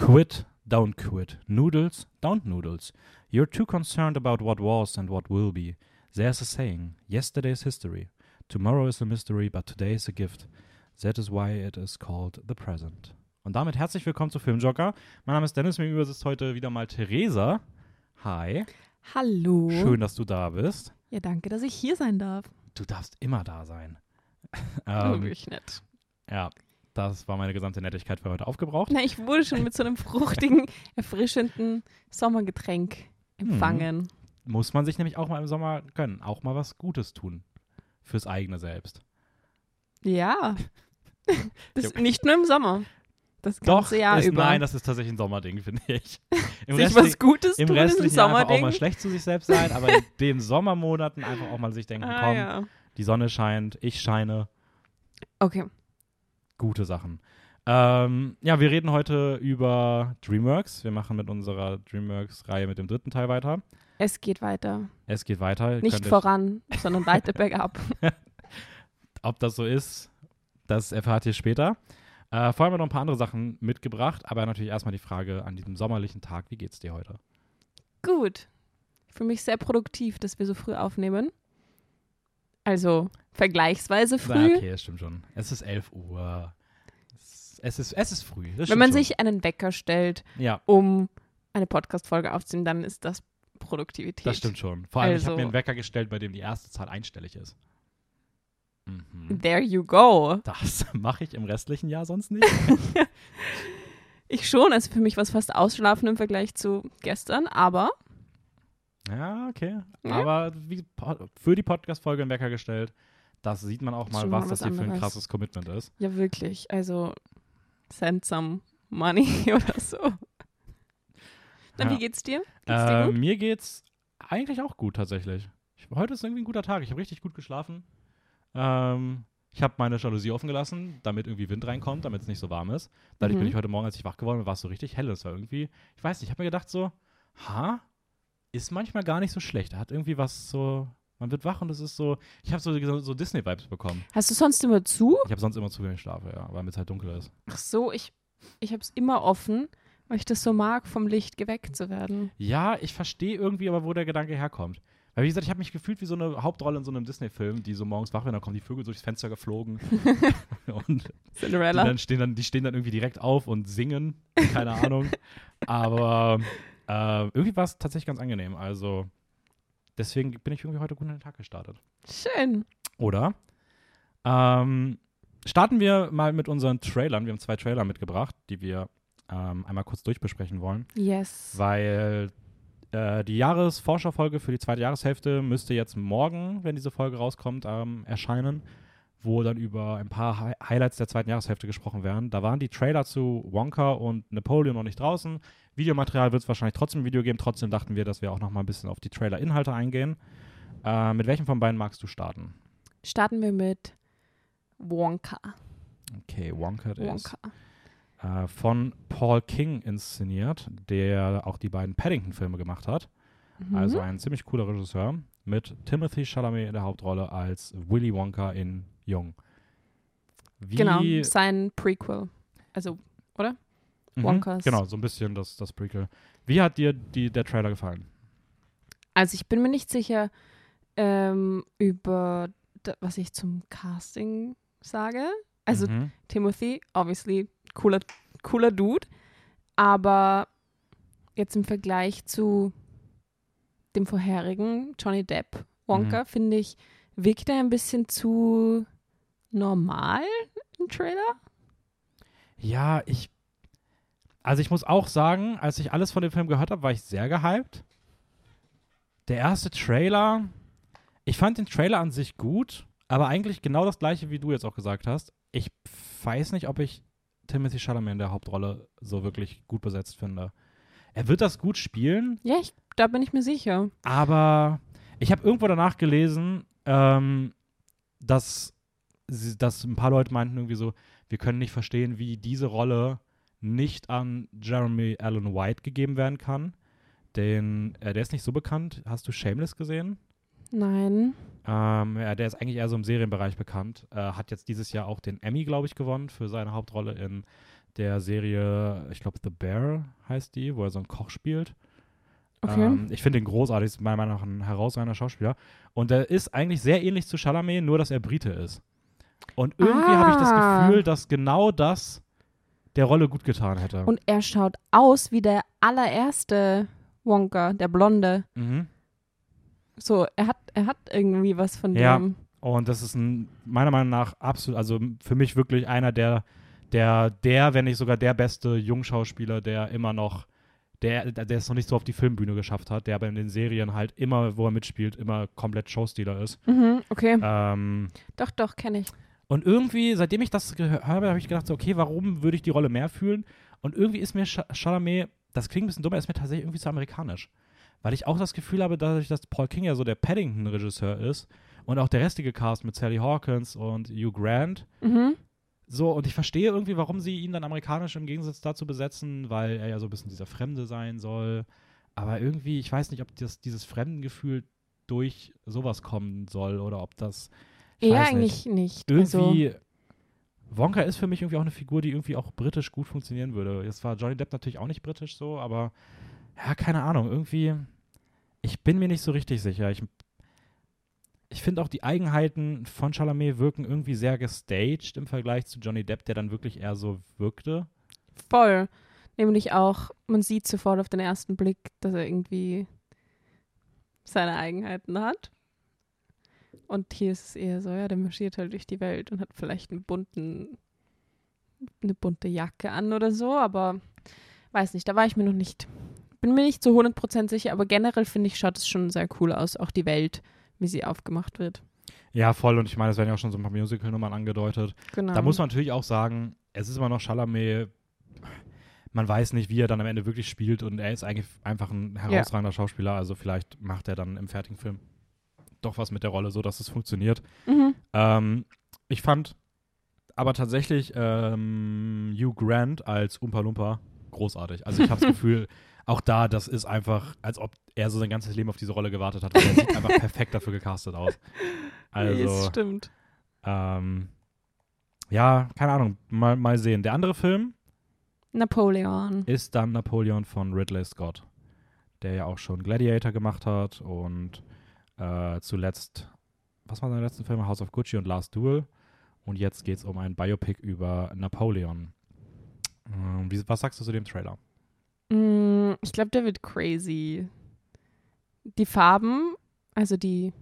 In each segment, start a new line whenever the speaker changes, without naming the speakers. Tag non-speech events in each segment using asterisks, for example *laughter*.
Quit, don't quit. Noodles, don't noodles. You're too concerned about what was and what will be. There's a saying, yesterday is history. Tomorrow is a mystery, but today is a gift. That is why it is called the present. Und damit herzlich willkommen zu Filmjocker. Mein Name ist Dennis, mir gegenüber sitzt heute wieder mal Theresa. Hi.
Hallo.
Schön, dass du da bist.
Ja, danke, dass ich hier sein darf.
Du darfst immer da sein. *laughs*
Ähm, Wirklich nett.
ja, das war meine gesamte Nettigkeit für heute aufgebraucht.
Na, ich wurde schon mit so einem fruchtigen, *laughs* erfrischenden Sommergetränk empfangen.
Muss man sich nämlich auch mal im Sommer gönnen. Auch mal was Gutes tun. Fürs eigene Selbst.
Ja. *laughs* Das nicht nur im Sommer. Das
Doch,
ganze Jahr
ist,
über.
nein, das ist tatsächlich ein Sommerding, *laughs* finde ich. Im,
Sich was Gutes
im
tun
restlichen Jahr einfach auch
Sommerding.
mal schlecht zu sich selbst sein, aber in den Sommermonaten einfach auch mal sich denken,
ah,
komm,
ja.
die Sonne scheint, ich scheine,
Okay.
Gute Sachen. Ähm, ja, wir reden heute über DreamWorks. Wir machen mit unserer DreamWorks-Reihe mit dem dritten Teil weiter.
Es geht weiter.
Es geht weiter. Ihr
Nicht voran, sondern weiter *laughs* bergab. *laughs*
Ob das so ist, das erfahrt ihr später. Äh, vorher haben wir noch ein paar andere Sachen mitgebracht, aber natürlich erstmal die Frage an diesem sommerlichen Tag, wie geht's dir heute?
Gut. Für mich sehr produktiv, dass wir so früh aufnehmen. Also vergleichsweise früh.
okay, das stimmt schon. Es ist 11 Uhr. Es, ist, es ist früh.
Wenn man
schon.
sich einen Wecker stellt,
Ja,
um eine Podcast-Folge aufzunehmen, dann ist das Produktivität.
das stimmt schon. Vor allem, ich habe
Also-
mir einen Wecker gestellt, bei dem die erste Zahl einstellig ist. Mhm.
There you go.
Das *laughs* mache ich im restlichen Jahr sonst nicht. *laughs*
Ich schon, also für mich war es fast ausschlafen im Vergleich zu gestern, aber
ja, okay.
Ja.
Aber wie, für die Podcast-Folge einen Wecker gestellt, das sieht man auch mal,
schon
was
mal
das hier für ein
anderes.
krasses Commitment ist.
ja wirklich, also send some money *laughs* oder so. Na,
Ja.
wie geht's dir? Geht's dir
Äh,
gut?
mir geht's eigentlich auch gut tatsächlich. Ich, heute ist irgendwie ein guter Tag. Ich habe richtig gut geschlafen. Ähm, ich habe meine Jalousie offen gelassen, damit irgendwie Wind reinkommt, damit es nicht so warm ist. Dadurch
Mhm.
bin ich heute Morgen, als ich wach geworden bin, war es so richtig hell. Es war irgendwie, ich weiß nicht, ich habe mir gedacht so, ha, ist manchmal gar nicht so schlecht. Hat irgendwie was so, man wird wach und es ist so, ich habe so, so, Disney-Vibes bekommen.
Hast du sonst immer zu?
Ich habe sonst immer zu wenig schlafe, ja, weil mir es halt dunkel ist.
Ach so, ich, ich habe es immer offen, weil ich das so mag, vom Licht geweckt zu werden.
Ja, ich verstehe irgendwie aber, wo der Gedanke herkommt. Weil, wie gesagt, ich habe mich gefühlt wie so eine Hauptrolle in so einem Disney-Film, die so morgens wach werden, dann kommen die Vögel durchs Fenster geflogen *laughs* *laughs* und die,
Cinderella.
dann stehen dann, die stehen dann irgendwie direkt auf und singen. Keine Ahnung. *laughs* Aber äh, irgendwie war es tatsächlich ganz angenehm. Also deswegen bin ich irgendwie heute gut in den Tag gestartet.
Schön.
Oder? Ähm, starten wir mal mit unseren Trailern. Wir haben zwei Trailer mitgebracht, die wir ähm, einmal kurz durchbesprechen wollen
Yes.
weil äh, die Jahresforscherfolge für die zweite Jahreshälfte müsste jetzt morgen, wenn diese Folge rauskommt, ähm, erscheinen, wo dann über ein paar Hi Highlights der zweiten Jahreshälfte gesprochen werden. Da waren die Trailer zu Wonka und Napoleon noch nicht draußen. Videomaterial wird es wahrscheinlich trotzdem im Video geben. Trotzdem dachten wir, dass wir auch noch mal ein bisschen auf die Trailer-Inhalte eingehen. Äh, mit welchem von beiden magst du starten?
Starten wir mit Wonka.
Okay, Wonka, ist
Wonka.
äh, von Paul King inszeniert, der auch die beiden Paddington-Filme gemacht hat.
Mhm.
Also ein ziemlich cooler Regisseur mit Timothy Chalamet in der Hauptrolle als Willy Wonka in Jung. Wie,
genau, sein Prequel. Also,
Mhm,
Wonkas.
Genau, so ein bisschen das, das Prequel. Wie hat dir die, der Trailer gefallen?
also ich bin mir nicht sicher ähm, über da, was ich zum Casting sage. Also
mhm.
Timothy, obviously cooler, cooler Dude, aber jetzt im Vergleich zu dem vorherigen Johnny Depp Wonka finde ich wirkt er ein bisschen zu normal im Trailer.
Ja, ich. Also ich muss auch sagen, als ich alles von dem Film gehört habe, war ich sehr gehypt. Der erste Trailer, ich fand den Trailer an sich gut, aber eigentlich genau das gleiche, wie du jetzt auch gesagt hast. Ich weiß nicht, ob ich Timothy Chalamet in der Hauptrolle so wirklich gut besetzt finde. Er wird das gut spielen,
Ja, ich, da bin ich mir sicher.
aber ich habe irgendwo danach gelesen, ähm, dass, dass ein paar Leute meinten irgendwie so, wir können nicht verstehen, wie diese Rolle nicht an Jeremy Allen White gegeben werden kann. Den, äh, der ist nicht so bekannt. Hast du Shameless gesehen?
Nein.
Ähm, ja, der ist eigentlich eher so im Serienbereich bekannt. Äh, hat jetzt dieses Jahr auch den Emmy, glaube ich, gewonnen für seine Hauptrolle in der Serie, ich glaube The Bear heißt die, wo er so einen Koch spielt.
Okay.
Ähm, ich finde ihn großartig, ist meiner Meinung nach ein herausragender Schauspieler. Und der ist eigentlich sehr ähnlich zu Chalamet, nur dass er Brite ist. Und irgendwie habe ich das
Ah.
Gefühl, dass genau das der Rolle gut getan hätte.
Und er schaut aus wie der allererste Wonka, der Blonde.
mhm.
So, er hat, er hat irgendwie was von
Ja.
dem.
Und das ist ein, meiner Meinung nach absolut, also für mich wirklich einer der, der, der, wenn nicht sogar der beste Jungschauspieler, der immer noch, der, der es noch nicht so auf die Filmbühne geschafft hat, der aber in den Serien halt immer, wo er mitspielt, immer komplett Showstealer ist.
Mhm, okay.
Ähm,
Doch, doch, kenne ich.
Und irgendwie, seitdem ich das gehört habe, habe ich gedacht, so, okay, warum würde ich die Rolle mehr fühlen? Und irgendwie ist mir Ch Chalamet, das klingt ein bisschen dumm, er ist mir tatsächlich irgendwie zu amerikanisch. Weil ich auch das Gefühl habe, dadurch, dass Paul King ja so der Paddington-Regisseur ist und auch der restige Cast mit Sally Hawkins und Hugh Grant,
Mhm.
so, und ich verstehe irgendwie, warum sie ihn dann amerikanisch im Gegensatz dazu besetzen, weil er ja so ein bisschen dieser Fremde sein soll. Aber irgendwie, ich weiß nicht, ob das, dieses Fremdengefühl durch sowas kommen soll oder ob das.
Eher
nicht
eigentlich nicht. Also,
irgendwie. Wonka ist für mich irgendwie auch eine Figur, die irgendwie auch britisch gut funktionieren würde. Jetzt war Johnny Depp natürlich auch nicht britisch so, aber ja, keine Ahnung. Irgendwie, ich bin mir nicht so richtig sicher. Ich, ich finde auch die Eigenheiten von Chalamet wirken irgendwie sehr gestaged im Vergleich zu Johnny Depp, der dann wirklich eher so wirkte.
voll. Nämlich auch, man sieht sofort auf den ersten Blick, dass er irgendwie seine Eigenheiten hat. Und hier ist es eher so, ja, der marschiert halt durch die Welt und hat vielleicht einen bunten, eine bunte Jacke an oder so, aber weiß nicht, da war ich mir noch nicht, bin mir nicht zu 100% sicher, aber generell finde ich, schaut es schon sehr cool aus, auch die Welt, wie sie aufgemacht wird.
Ja, voll. Und ich meine, es werden ja auch schon so ein paar Musical-Nummern angedeutet.
Genau.
Da muss man natürlich auch sagen, es ist immer noch Chalamet. Man weiß nicht, wie er dann am Ende wirklich spielt und er ist eigentlich einfach ein herausragender Schauspieler. Also vielleicht macht er dann im fertigen Film doch was mit der Rolle, so dass es funktioniert.
Mhm.
Ähm, ich fand aber tatsächlich ähm, Hugh Grant als Umpa Lumpa großartig. Also ich habe das *laughs* Gefühl, auch da, das ist einfach, als ob er so sein ganzes Leben auf diese Rolle gewartet hat. Er sieht einfach perfekt dafür gecastet aus.
Nee,
Also,
stimmt.
ähm, ja, keine Ahnung, mal, mal sehen. Der andere Film
Napoleon.
ist dann Napoleon von Ridley Scott, der ja auch schon Gladiator gemacht hat und äh, zuletzt, was waren seine letzten Filme? House of Gucci und Last Duel. Und jetzt geht es um ein Biopic über Napoleon. Ähm, wie, was sagst du zu dem Trailer?
Mm, ich glaube, der wird crazy. Die Farben, also die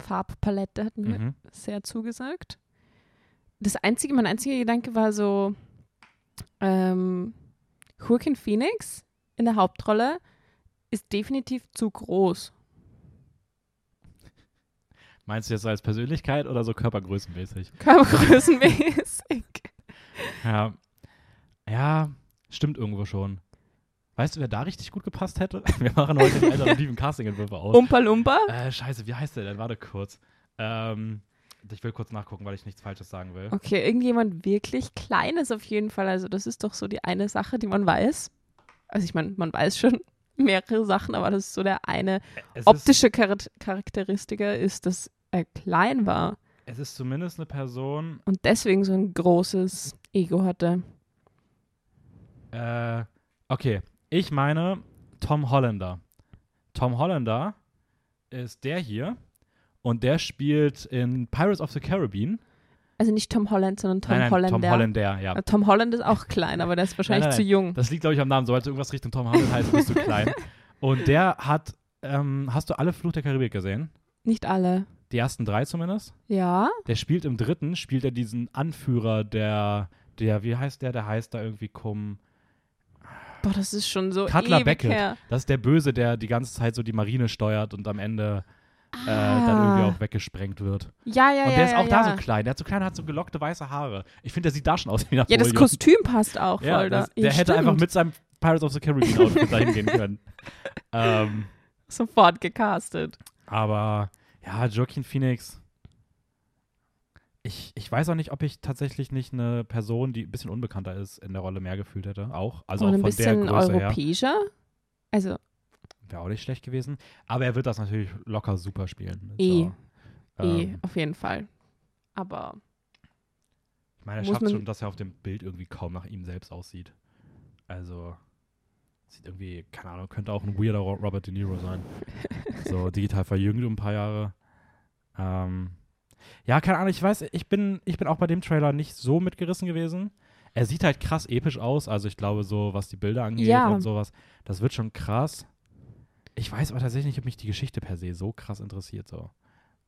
Farbpalette hat mir
Mhm.
sehr zugesagt. Das einzige, mein einziger Gedanke war so, ähm, Joaquin Phoenix in der Hauptrolle ist definitiv zu groß.
Meinst du jetzt als Persönlichkeit oder so körpergrößenmäßig?
Körpergrößenmäßig. *laughs*
Ja. Ja, stimmt irgendwo schon. Weißt du, wer da richtig gut gepasst hätte? *laughs* Wir machen heute die alternativen Casting-Entwürfe aus.
Umpa Lumpa.
Äh, scheiße, wie heißt der denn? Warte kurz. Ähm, ich will kurz nachgucken, weil ich nichts Falsches sagen will.
Okay, irgendjemand wirklich Kleines auf jeden Fall. Also das ist doch so die eine Sache, die man weiß. Also ich meine, man weiß schon *laughs* mehrere Sachen, aber das ist so der eine
Es
optische Char Charakteristika ist, dass er klein war
es ist zumindest eine Person,
und deswegen so ein großes Ego hatte.
äh, okay, ich meine Tom Hollander. Tom Hollander ist der hier und der spielt in Pirates of the Caribbean.
Also nicht Tom Holland, sondern Tom
nein, nein,
Holland.
Tom Holländer, ja.
Äh, Tom Holland ist auch klein, aber der ist *laughs* wahrscheinlich
Nein,
zu jung.
Das liegt, glaube ich, am Namen. Sollte irgendwas Richtung Tom Holland heißen, bist du *laughs* klein. Und der hat, ähm, hast du alle Fluch der Karibik gesehen?
Nicht alle.
Die ersten drei zumindest?
Ja,
Der spielt im dritten, spielt er diesen Anführer der, der, wie heißt der? Der heißt da irgendwie Cum.
boah, das ist schon so
Cutler Beckett.
her.
Das ist der Böse, der die ganze Zeit so die Marine steuert und am Ende äh,
Ah.
dann irgendwie auch weggesprengt wird.
Ja, ja,
und
ja.
der ist
ja,
auch da
ja.
so klein. Der hat so klein, hat so gelockte weiße Haare. Ich finde, der sieht da schon aus wie
Ja,
Napoleon.
das Kostüm passt auch voll
Ja,
da.
das, der
Ja,
hätte
stimmt.
einfach mit seinem Pirates of the Caribbean Outfit dahin gehen können. *laughs* Ähm,
sofort gecastet.
aber ja, Joaquin Phoenix. Ich, ich weiß auch nicht, ob ich tatsächlich nicht eine Person, die ein bisschen unbekannter ist, in der Rolle mehr gefühlt hätte. Auch. Also
Und
auch
ein
von der
bisschen
Größe her.
europäischer. Also,
Wäre auch nicht schlecht gewesen. Aber er wird das natürlich locker super spielen.
Eh.
So.
eh,
Ähm,
auf jeden Fall. Aber
Ich meine, er schafft schon, dass er auf dem Bild irgendwie kaum nach ihm selbst aussieht. Also, sieht irgendwie, keine Ahnung, könnte auch ein weirder Ro- Robert De Niro sein. *laughs* so digital verjüngt um ein paar Jahre. Ähm, ja, keine Ahnung, ich weiß, ich bin, ich bin auch bei dem Trailer nicht so mitgerissen gewesen. Er sieht halt krass episch aus, also ich glaube, so was die Bilder angeht
Ja.
und sowas, das wird schon krass. Ich weiß aber tatsächlich nicht, ob mich die Geschichte per se so krass interessiert. So.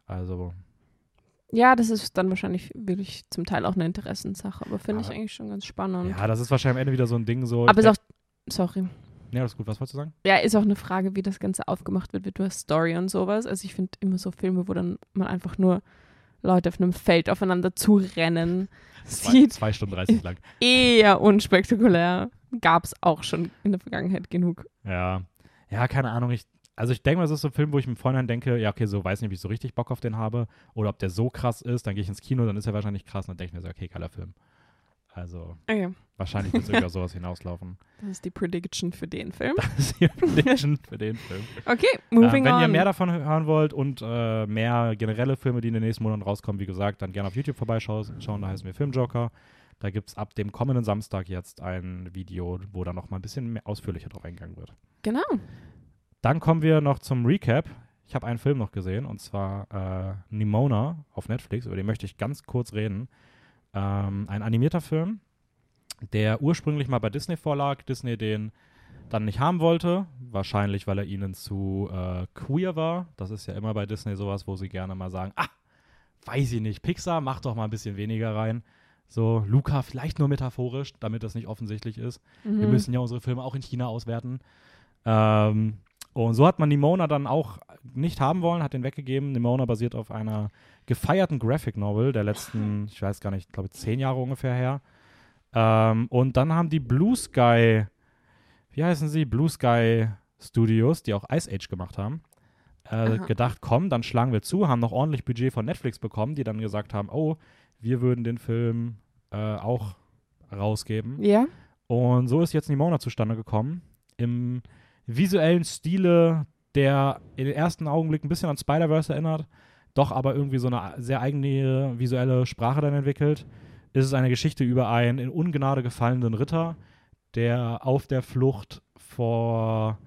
Also,
Ja, das ist dann wahrscheinlich wirklich zum Teil auch eine Interessenssache, aber finde ich eigentlich schon ganz spannend.
ja, das ist wahrscheinlich am Ende wieder so ein Ding so.
aber ist auch,
denk-
sorry.
Nee, alles gut, was wolltest du sagen?
Ja, ist auch eine Frage, wie das Ganze aufgemacht wird, mit der Story und sowas. Also ich finde immer so Filme, wo dann man einfach nur Leute auf einem Feld aufeinander zurennen *laughs*
Zwei,
sieht,
zwei Stunden 30 lang. *laughs*
eher unspektakulär. Gab es auch schon in der Vergangenheit genug.
Ja. Ja, keine Ahnung. Ich, also ich denke mal, es ist so ein Film, wo ich im Vorhinein denke, ja, okay, so weiß nicht, ob ich so richtig Bock auf den habe. Oder ob der so krass ist, dann gehe ich ins Kino, dann ist er wahrscheinlich krass und dann denke ich mir so, okay, geiler Film. Also
Okay,
wahrscheinlich wird es irgendwie auf sowas hinauslaufen. *laughs*
das ist die Prediction für den Film.
Das ist die Prediction für den Film. *laughs*
Okay,
Äh,
moving
wenn
on.
ihr mehr davon hören wollt und äh, mehr generelle Filme, die in den nächsten Monaten rauskommen, wie gesagt, dann gerne auf YouTube vorbeischauen. Schauen, da heißen wir Filmjoker. Da gibt es ab dem kommenden Samstag jetzt ein Video, wo dann noch mal ein bisschen mehr ausführlicher drauf eingegangen wird.
genau.
Dann kommen wir noch zum Recap. Ich habe einen Film noch gesehen und zwar äh, Nimona auf Netflix, über den möchte ich ganz kurz reden. Ähm, ein animierter Film, der ursprünglich mal bei Disney vorlag, Disney den dann nicht haben wollte, wahrscheinlich weil er ihnen zu äh, queer war. Das ist ja immer bei Disney sowas, wo sie gerne mal sagen, ah, weiß ich nicht, Pixar, mach doch mal ein bisschen weniger rein. So, Luca vielleicht nur metaphorisch, damit das nicht offensichtlich ist. Wir
Mhm.
müssen ja unsere Filme auch in China auswerten. Ähm, und so hat man Nimona dann auch nicht haben wollen, hat den weggegeben. Nimona basiert auf einer gefeierten Graphic Novel der letzten, ich weiß gar nicht, ich glaube zehn Jahre ungefähr her. Ähm, und dann haben die Blue Sky, wie heißen sie? Blue Sky Studios, die auch Ice Age gemacht haben, äh, gedacht, komm, dann schlagen wir zu, haben noch ordentlich Budget von Netflix bekommen, die dann gesagt haben, oh, wir würden den Film äh, auch rausgeben.
Ja,
Und so ist jetzt Nimona zustande gekommen. Im visuellen Stile, der in den ersten Augenblick ein bisschen an Spider-Verse erinnert, doch aber irgendwie so eine sehr eigene visuelle Sprache dann entwickelt, ist es eine Geschichte über einen in Ungnade gefallenen Ritter, der auf der Flucht vor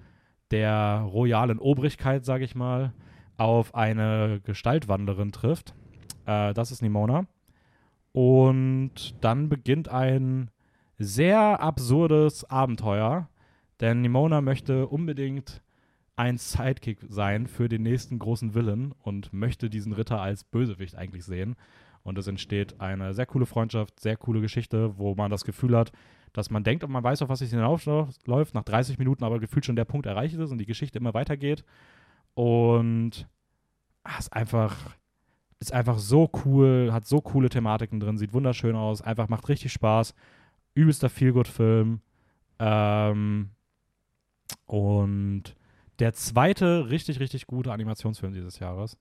der royalen Obrigkeit, sage ich mal, auf eine Gestaltwanderin trifft. Äh, das ist Nimona. Und dann beginnt ein sehr absurdes Abenteuer, denn Nimona möchte unbedingt ein Sidekick sein für den nächsten großen Villain und möchte diesen Ritter als Bösewicht eigentlich sehen. Und es entsteht eine sehr coole Freundschaft, sehr coole Geschichte, wo man das Gefühl hat, dass man denkt, und man weiß, auf was es hinausläuft, nach 30 Minuten aber gefühlt schon der Punkt erreicht ist und die Geschichte immer weitergeht. Und ah, ist einfach, ist einfach so cool, hat so coole Thematiken drin, sieht wunderschön aus, einfach macht richtig Spaß. Übelster Feelgood-Film. Ähm, und der zweite richtig, richtig gute Animationsfilm dieses Jahres.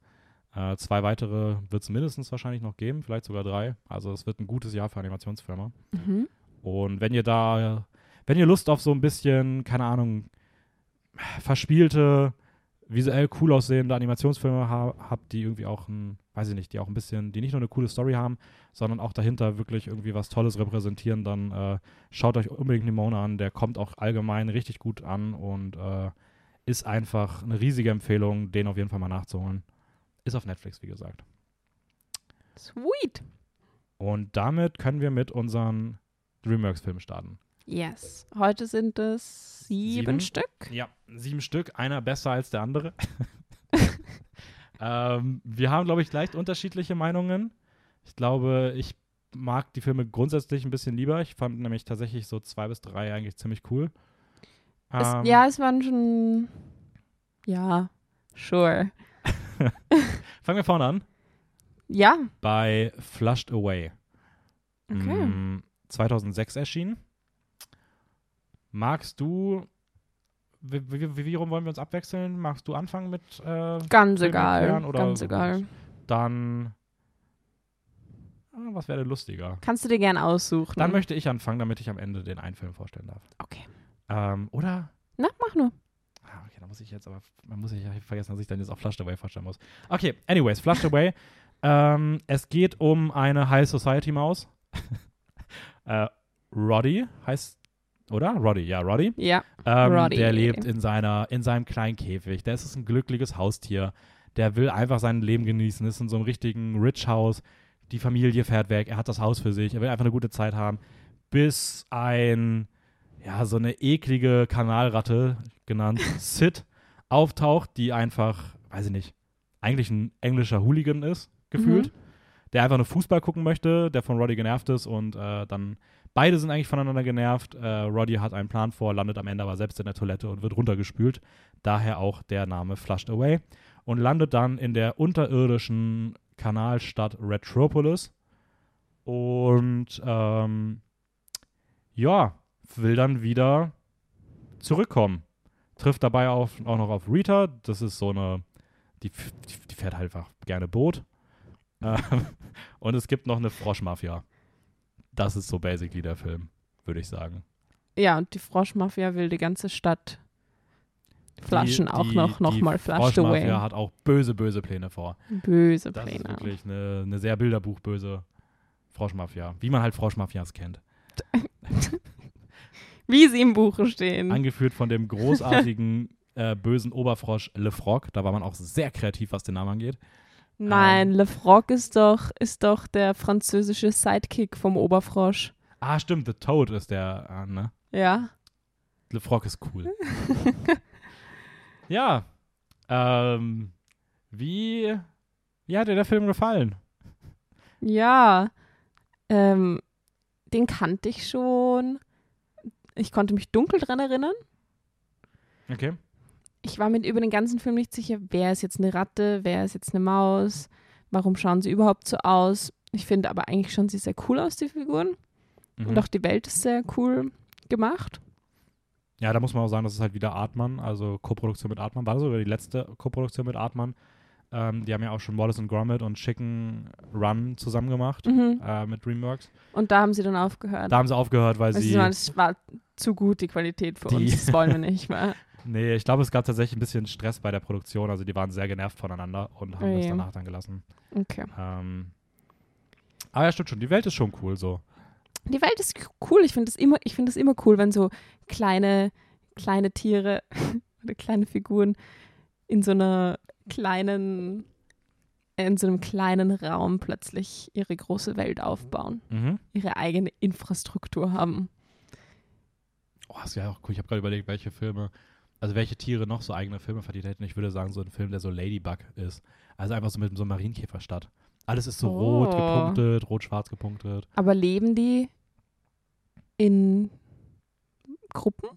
Äh, zwei weitere wird es mindestens wahrscheinlich noch geben, vielleicht sogar drei. Also es wird ein gutes Jahr für Animationsfilme.
mhm.
Und wenn ihr da, wenn ihr Lust auf so ein bisschen, keine Ahnung, verspielte, visuell cool aussehende Animationsfilme ha habt, die irgendwie auch ein, weiß ich nicht, die auch ein bisschen, die nicht nur eine coole Story haben, sondern auch dahinter wirklich irgendwie was Tolles repräsentieren, dann äh, schaut euch unbedingt Nimona an. Der kommt auch allgemein richtig gut an und äh, ist einfach eine riesige Empfehlung, den auf jeden Fall mal nachzuholen. Ist auf Netflix, wie gesagt.
Sweet.
Und damit können wir mit unseren DreamWorks-Filmen starten.
Yes. Heute sind es sieben,
Sieben?
Stück.
Ja, sieben Stück, einer besser als der andere. *laughs* ähm, wir haben, glaube ich, leicht unterschiedliche Meinungen. Ich glaube, ich mag die Filme grundsätzlich ein bisschen lieber. Ich fand nämlich tatsächlich so zwei bis drei eigentlich ziemlich cool.
Es,
Ähm,
ja, es waren schon. Ja, sure. *laughs*
Fangen wir vorne an.
Ja,
Bei Flushed Away.
okay.
Mm, 2006 erschienen. Magst du, wie, wie, wie rum wollen wir uns abwechseln? Magst du anfangen mit äh,
Ganz egal.
oder
Ganz egal.
dann, ah, was wäre denn lustiger?
Kannst du dir gern aussuchen.
Dann möchte ich anfangen, damit ich am Ende den einen Film vorstellen darf.
Okay.
Ähm, oder?
Na, mach nur.
Ah, okay, da muss ich jetzt aber, man muss ich vergessen, dass ich dann jetzt auch Flushed Away vorstellen muss. Okay, anyways, Flushed Away. *laughs* ähm, es geht um eine High Society Maus. *laughs* äh, Roddy heißt, oder? Roddy, ja, Roddy.
Ja.
Ähm,
Roddy.
Der lebt in, seiner, in seinem kleinen Käfig. Der ist ein glückliches Haustier. Der will einfach sein Leben genießen. Ist in so einem richtigen Rich-Haus. Die Familie fährt weg. Er hat das Haus für sich. Er will einfach eine gute Zeit haben. Bis ein, ja, so eine eklige Kanalratte, genannt *laughs* Sid, auftaucht, die einfach, weiß ich nicht, eigentlich ein englischer Hooligan ist, gefühlt. Der einfach nur Fußball gucken möchte, der von Roddy genervt ist und äh, dann Beide sind eigentlich voneinander genervt. Äh, Roddy hat einen Plan vor, landet am Ende aber selbst in der Toilette und wird runtergespült. Daher auch der Name Flushed Away. Und landet dann in der unterirdischen Kanalstadt Retropolis. Und ähm, ja, will dann wieder zurückkommen. Trifft dabei auf, auch noch auf Rita. Das ist so eine, die, die fährt halt einfach gerne Boot. Ähm, *laughs* und es gibt noch eine Froschmafia das ist so basically der Film, würde ich sagen.
Ja, und die Froschmafia will die ganze Stadt flaschen
die,
auch
die,
noch, noch
die
mal flushed away.
Froschmafia hat auch böse, böse Pläne vor.
Böse
Das ist
Pläne.
wirklich eine, eine sehr bilderbuchböse Froschmafia, wie man halt Froschmafias kennt. *laughs*
Wie sie im Buche stehen.
Angeführt von dem großartigen, *laughs* äh, bösen Oberfrosch Le Froc. Da war man auch sehr kreativ, was den Namen angeht.
Nein, Le Froc ist doch, ist doch der französische Sidekick vom Oberfrosch.
Ah, stimmt, The Toad ist der, äh, ne?
Ja.
Le Froc ist cool. *laughs* ja. Ähm, wie, wie hat dir der Film gefallen?
Ja. Ähm, den kannte ich schon. Ich konnte mich dunkel dran erinnern.
Okay.
Ich war mir über den ganzen Film nicht sicher, wer ist jetzt eine Ratte, wer ist jetzt eine Maus, warum schauen sie überhaupt so aus. Ich finde aber eigentlich schon sie sehr cool aus, die Figuren.
Mhm.
Und auch die Welt ist sehr cool gemacht.
Ja, da muss man auch sagen, das ist halt wieder Artman, also Koproduktion mit Artman. War das sogar die letzte Koproduktion mit Artman? Ähm, die haben ja auch schon Wallace and Gromit und Chicken Run zusammen gemacht
Mhm.
äh, mit DreamWorks.
Und da haben sie dann aufgehört.
Da haben sie aufgehört, weil
Weil sie es war zu gut, die Qualität für
Die-
uns. Das wollen wir nicht. Weil, *laughs*
Nee, ich glaube, es gab tatsächlich ein bisschen Stress bei der Produktion. Also die waren sehr genervt voneinander und haben
Oh
das danach dann gelassen.
okay.
Ähm, aber ja, stimmt schon. Die Welt ist schon cool so.
Die Welt ist cool. Ich finde es immer, ich es immer cool, wenn so kleine, kleine Tiere *laughs* oder kleine Figuren in so einer kleinen, in so einem kleinen Raum plötzlich ihre große Welt aufbauen,
Mhm.
ihre eigene Infrastruktur haben.
Oh, ist ja auch cool. Ich habe gerade überlegt, welche Filme, also welche Tiere noch so eigene Filme verdient hätten. Ich würde sagen, so ein Film, der so Ladybug ist. Also einfach so mit so einem Marienkäferstadt. Alles ist so rot
Oh.
gepunktet, rot-schwarz gepunktet.
Aber leben die in Gruppen?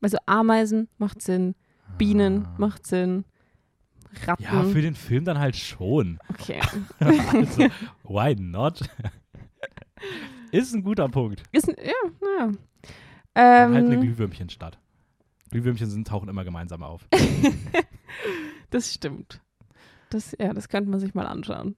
Also Ameisen macht Sinn, Bienen
Ah.
macht Sinn, Ratten.
Ja, für den Film dann halt schon.
okay. *laughs*
also, why not? *laughs* ist ein guter Punkt.
Ist, ein- ja, ja.
halt eine
Ähm,
Glühwürmchenstadt. Glühwürmchen sind, tauchen immer gemeinsam auf. *laughs*
das stimmt. Das, ja, das könnte man sich mal anschauen.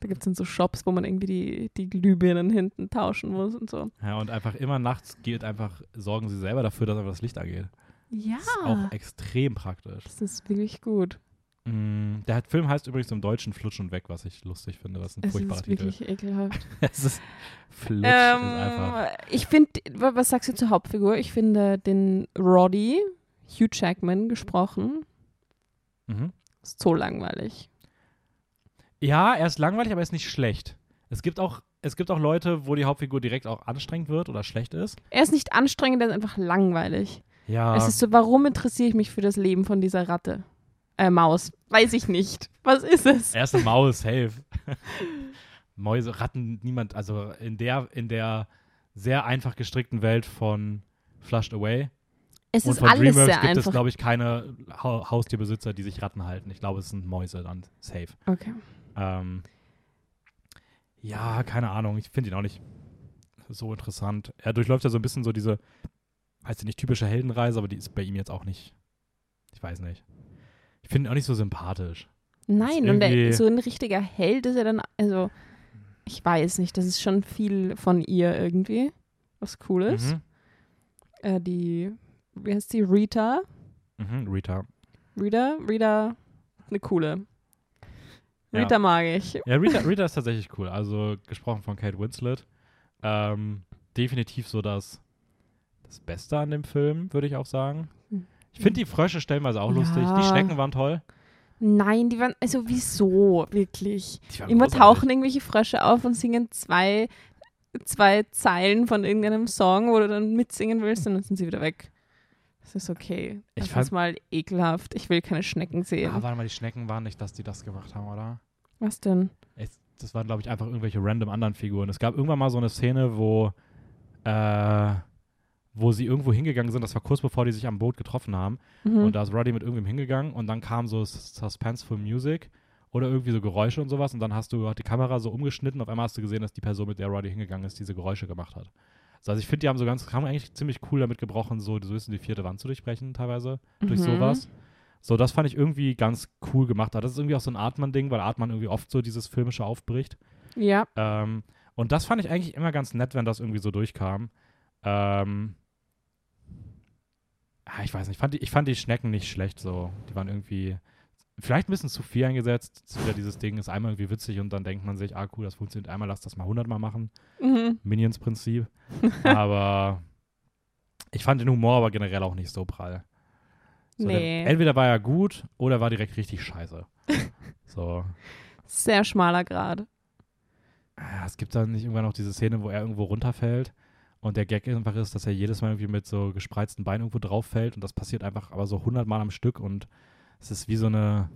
Da gibt es dann so Shops, wo man irgendwie die, die Glühbirnen hinten tauschen muss und so.
Ja, und einfach immer nachts geht einfach, sorgen sie selber dafür, dass einfach das Licht angeht.
Ja.
Das ist auch extrem praktisch.
Das ist wirklich gut.
Mm, der Film heißt übrigens im Deutschen Flutsch und weg, was ich lustig finde. Was ein
Es
furchtbarer
ist
Titel.
wirklich ekelhaft. *laughs*
es ist Flutsch ist einfach.
Ähm, ich finde, wa- was sagst du zur Hauptfigur? Ich finde den Roddy, Hugh Jackman, gesprochen,
Mhm.
ist so langweilig.
Ja, er ist langweilig, aber er ist nicht schlecht. Es gibt auch, es gibt auch Leute, wo die Hauptfigur direkt auch anstrengend wird oder schlecht ist.
Er ist nicht anstrengend, er ist einfach langweilig.
Ja.
Es ist so, warum interessiere ich mich für das Leben von dieser Ratte? Äh, Maus. Weiß ich nicht. Was ist es?
Er ist eine Maus, safe. *laughs* Mäuse, Ratten, niemand, also in der, in der sehr einfach gestrickten Welt von Flushed Away
Es
und
ist
von
alles
DreamWorks
sehr
gibt es,
einfach.
glaube ich, keine ha Haustierbesitzer, die sich Ratten halten. Ich glaube, es sind Mäuse dann, safe.
Okay.
Ähm, ja, keine Ahnung, ich finde ihn auch nicht so interessant. Er durchläuft ja so ein bisschen so diese, weiß ich nicht, typische Heldenreise, aber die ist bei ihm jetzt auch nicht, ich weiß nicht. Ich finde ihn auch nicht so sympathisch.
Nein, und der, so ein richtiger Held ist er dann, also, ich weiß nicht, das ist schon viel von ihr irgendwie, was cool ist.
Mhm.
Äh, die, wie heißt die, Rita?
Mhm, Rita.
Rita? Rita, eine coole.
Ja.
Rita mag ich.
Ja, Rita, Rita ist tatsächlich cool. Also gesprochen von Kate Winslet. Ähm, definitiv so das, das Beste an dem Film, würde ich auch sagen. Ich finde die Frösche stellenweise auch
Ja.
lustig. Die Schnecken waren toll.
Nein, die waren, also wieso, wirklich? Immer
großartig.
tauchen irgendwelche Frösche auf und singen zwei, zwei Zeilen von irgendeinem Song, wo du dann mitsingen willst und dann sind sie wieder weg. Das ist okay.
Ich
Das
fand-
ist mal ekelhaft. Ich will keine Schnecken sehen.
Ah, warte mal, die Schnecken waren nicht, dass die das gemacht haben, oder?
Was denn?
Es, das waren, glaube ich, einfach irgendwelche random anderen Figuren. Es gab irgendwann mal so eine Szene, wo, äh, wo sie irgendwo hingegangen sind. Das war kurz bevor die sich am Boot getroffen haben.
Mhm.
Und da ist Roddy mit irgendwem hingegangen und dann kam so Suspenseful Music oder irgendwie so Geräusche und sowas. Und dann hast du hat die Kamera so umgeschnitten. Auf einmal hast du gesehen, dass die Person, mit der Roddy hingegangen ist, diese Geräusche gemacht hat. So, also ich finde, die haben so ganz, haben eigentlich ziemlich cool damit gebrochen, so, so ist die vierte Wand zu durchbrechen, teilweise, durch
Mhm.
sowas. So, das fand ich irgendwie ganz cool gemacht. Das ist irgendwie auch so ein Artman-Ding, weil Artman irgendwie oft so dieses Filmische aufbricht.
ja.
Ähm, und das fand ich eigentlich immer ganz nett, wenn das irgendwie so durchkam. Ähm, ah, ich weiß nicht, ich fand, die, ich fand die Schnecken nicht schlecht so. Die waren irgendwie vielleicht ein bisschen zu viel eingesetzt. Das ist wieder dieses Ding, ist einmal irgendwie witzig und dann denkt man sich, ah cool, das funktioniert einmal, lass das mal hundertmal machen.
Mhm.
Minions-Prinzip. *laughs* aber ich fand den Humor aber generell auch nicht so prall. So,
Nee.
der, entweder war er gut oder war direkt richtig scheiße. *laughs* so.
Sehr schmaler Grad.
Ja, es gibt dann nicht irgendwann noch diese Szene, wo er irgendwo runterfällt und der Gag einfach ist, dass er jedes Mal irgendwie mit so gespreizten Beinen irgendwo drauf fällt und das passiert einfach aber so hundertmal am Stück und es ist wie so eine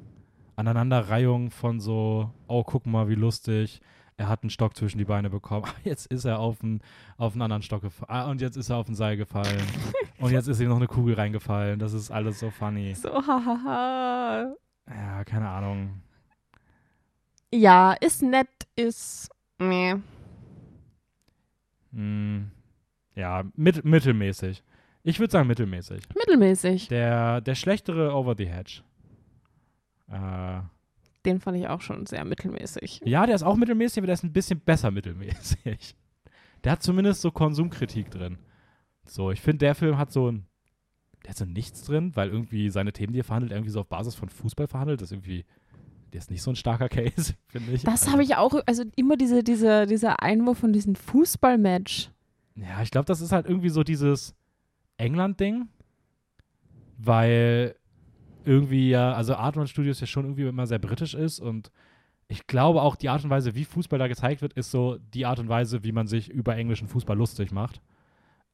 Aneinanderreihung von so, oh, guck mal, wie lustig, er hat einen Stock zwischen die Beine bekommen, *laughs* jetzt ist er auf einen, auf einen anderen Stock gefallen ah, und jetzt ist er auf ein Seil gefallen *laughs* und jetzt ist ihm noch eine Kugel reingefallen, das ist alles so funny.
So, hahaha.
Ja, keine Ahnung.
Ja, ist nett, ist. Nee.
Hm, ja, mit, mittelmäßig. Ich würde sagen mittelmäßig.
Mittelmäßig.
Der, der schlechtere Over the Hedge. Äh,
Den fand ich auch schon sehr mittelmäßig.
ja, der ist auch mittelmäßig, aber der ist ein bisschen besser mittelmäßig. *laughs* Der hat zumindest so Konsumkritik drin. So, ich finde, der Film hat so ein. Der hat so nichts drin, weil irgendwie seine Themen, die er verhandelt, irgendwie so auf Basis von Fußball verhandelt. Das ist irgendwie. Der ist nicht so ein starker Case, *laughs* finde ich.
Das
Also,
habe ich auch, also immer diese, diese, dieser Einwurf von diesem Fußballmatch.
Ja, ich glaube, das ist halt irgendwie so dieses England-Ding, weil irgendwie ja, also Artman Studios ja schon irgendwie immer sehr britisch ist und ich glaube auch die Art und Weise, wie Fußball da gezeigt wird, ist so die Art und Weise, wie man sich über englischen Fußball lustig macht.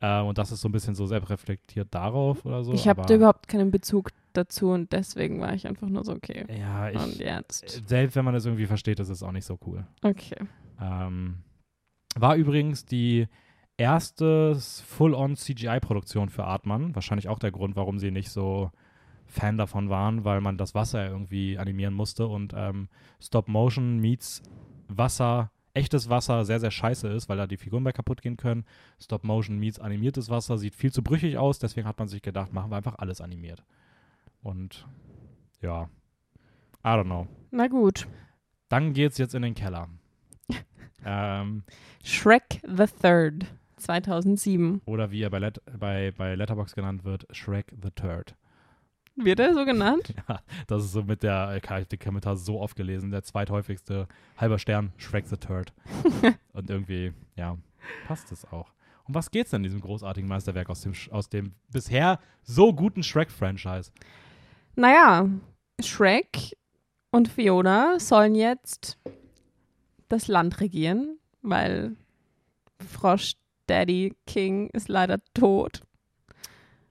Äh, und das ist so ein bisschen so selbst reflektiert darauf oder so.
ich habe da überhaupt keinen Bezug dazu und deswegen war ich einfach nur so, okay.
Ja,
und
ich,
jetzt.
selbst wenn man das irgendwie versteht, ist es auch nicht so cool.
Okay.
Ähm, war übrigens die erste Full-on CGI-Produktion für Artman. Wahrscheinlich auch der Grund, warum sie nicht so Fan davon waren, weil man das Wasser irgendwie animieren musste und ähm, Stop-Motion meets Wasser, echtes Wasser sehr, sehr scheiße ist, weil da die Figuren bei kaputt gehen können. Stop-Motion meets animiertes Wasser sieht viel zu brüchig aus, deswegen hat man sich gedacht, machen wir einfach alles animiert. Und ja, I don't know.
Na gut.
Dann geht's jetzt in den Keller. *laughs* ähm,
Shrek the Third. 2007.
Oder wie er bei, Let bei, bei Letterbox genannt wird, Shrek the Turd.
Wird er so genannt? *laughs*
Ja, das ist so mit der, ich habe den Kommentar so oft gelesen, der zweithäufigste halber Stern, Shrek the Turd. *laughs* Und irgendwie, ja, passt es auch. Um was geht's denn in diesem großartigen Meisterwerk aus dem, aus dem bisher so guten Shrek-Franchise?
Naja, Shrek und Fiona sollen jetzt das Land regieren, weil Frosch Daddy King ist leider tot.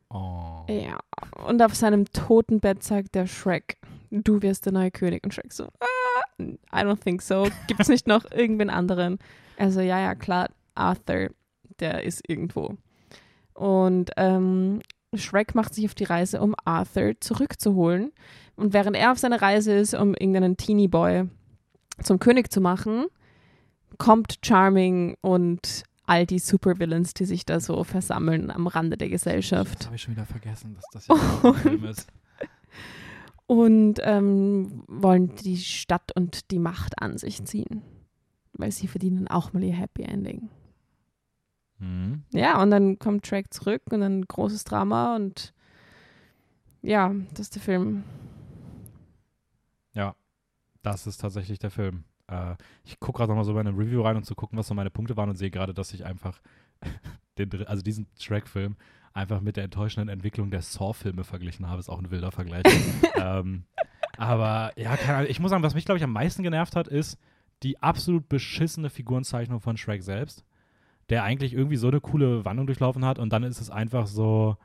Oh.
Ja, und auf seinem Totenbett sagt der Shrek, du wirst der neue König. Und Shrek so, ah, I don't think so. Gibt's nicht noch irgendwen anderen? Also, ja, ja, klar, Arthur, der ist irgendwo. Und ähm, Shrek macht sich auf die Reise, um Arthur zurückzuholen. Und während er auf seiner Reise ist, um irgendeinen Teenie Boy zum König zu machen, kommt Charming und all die Supervillains, die sich da so versammeln am Rande der Gesellschaft.
Das habe ich schon wieder vergessen, dass das hier ein *laughs* Film ist.
und ähm, wollen die Stadt und die Macht an sich ziehen. Weil sie verdienen auch mal ihr Happy Ending.
Mhm.
Ja, und dann kommt Track zurück und dann großes Drama und ja, das ist der Film.
das ist tatsächlich der Film. Äh, ich gucke gerade nochmal so bei einem Review rein, um zu gucken, was so meine Punkte waren und sehe gerade, dass ich einfach *laughs* den, also diesen Shrek-Film einfach mit der enttäuschenden Entwicklung der Saw-Filme verglichen habe. Ist auch ein wilder Vergleich. *laughs* ähm, aber ja, keine Ahnung. Ich muss sagen, was mich, glaube ich, am meisten genervt hat, ist die absolut beschissene Figurenzeichnung von Shrek selbst, der eigentlich irgendwie so eine coole Wandlung durchlaufen hat und dann ist es einfach so,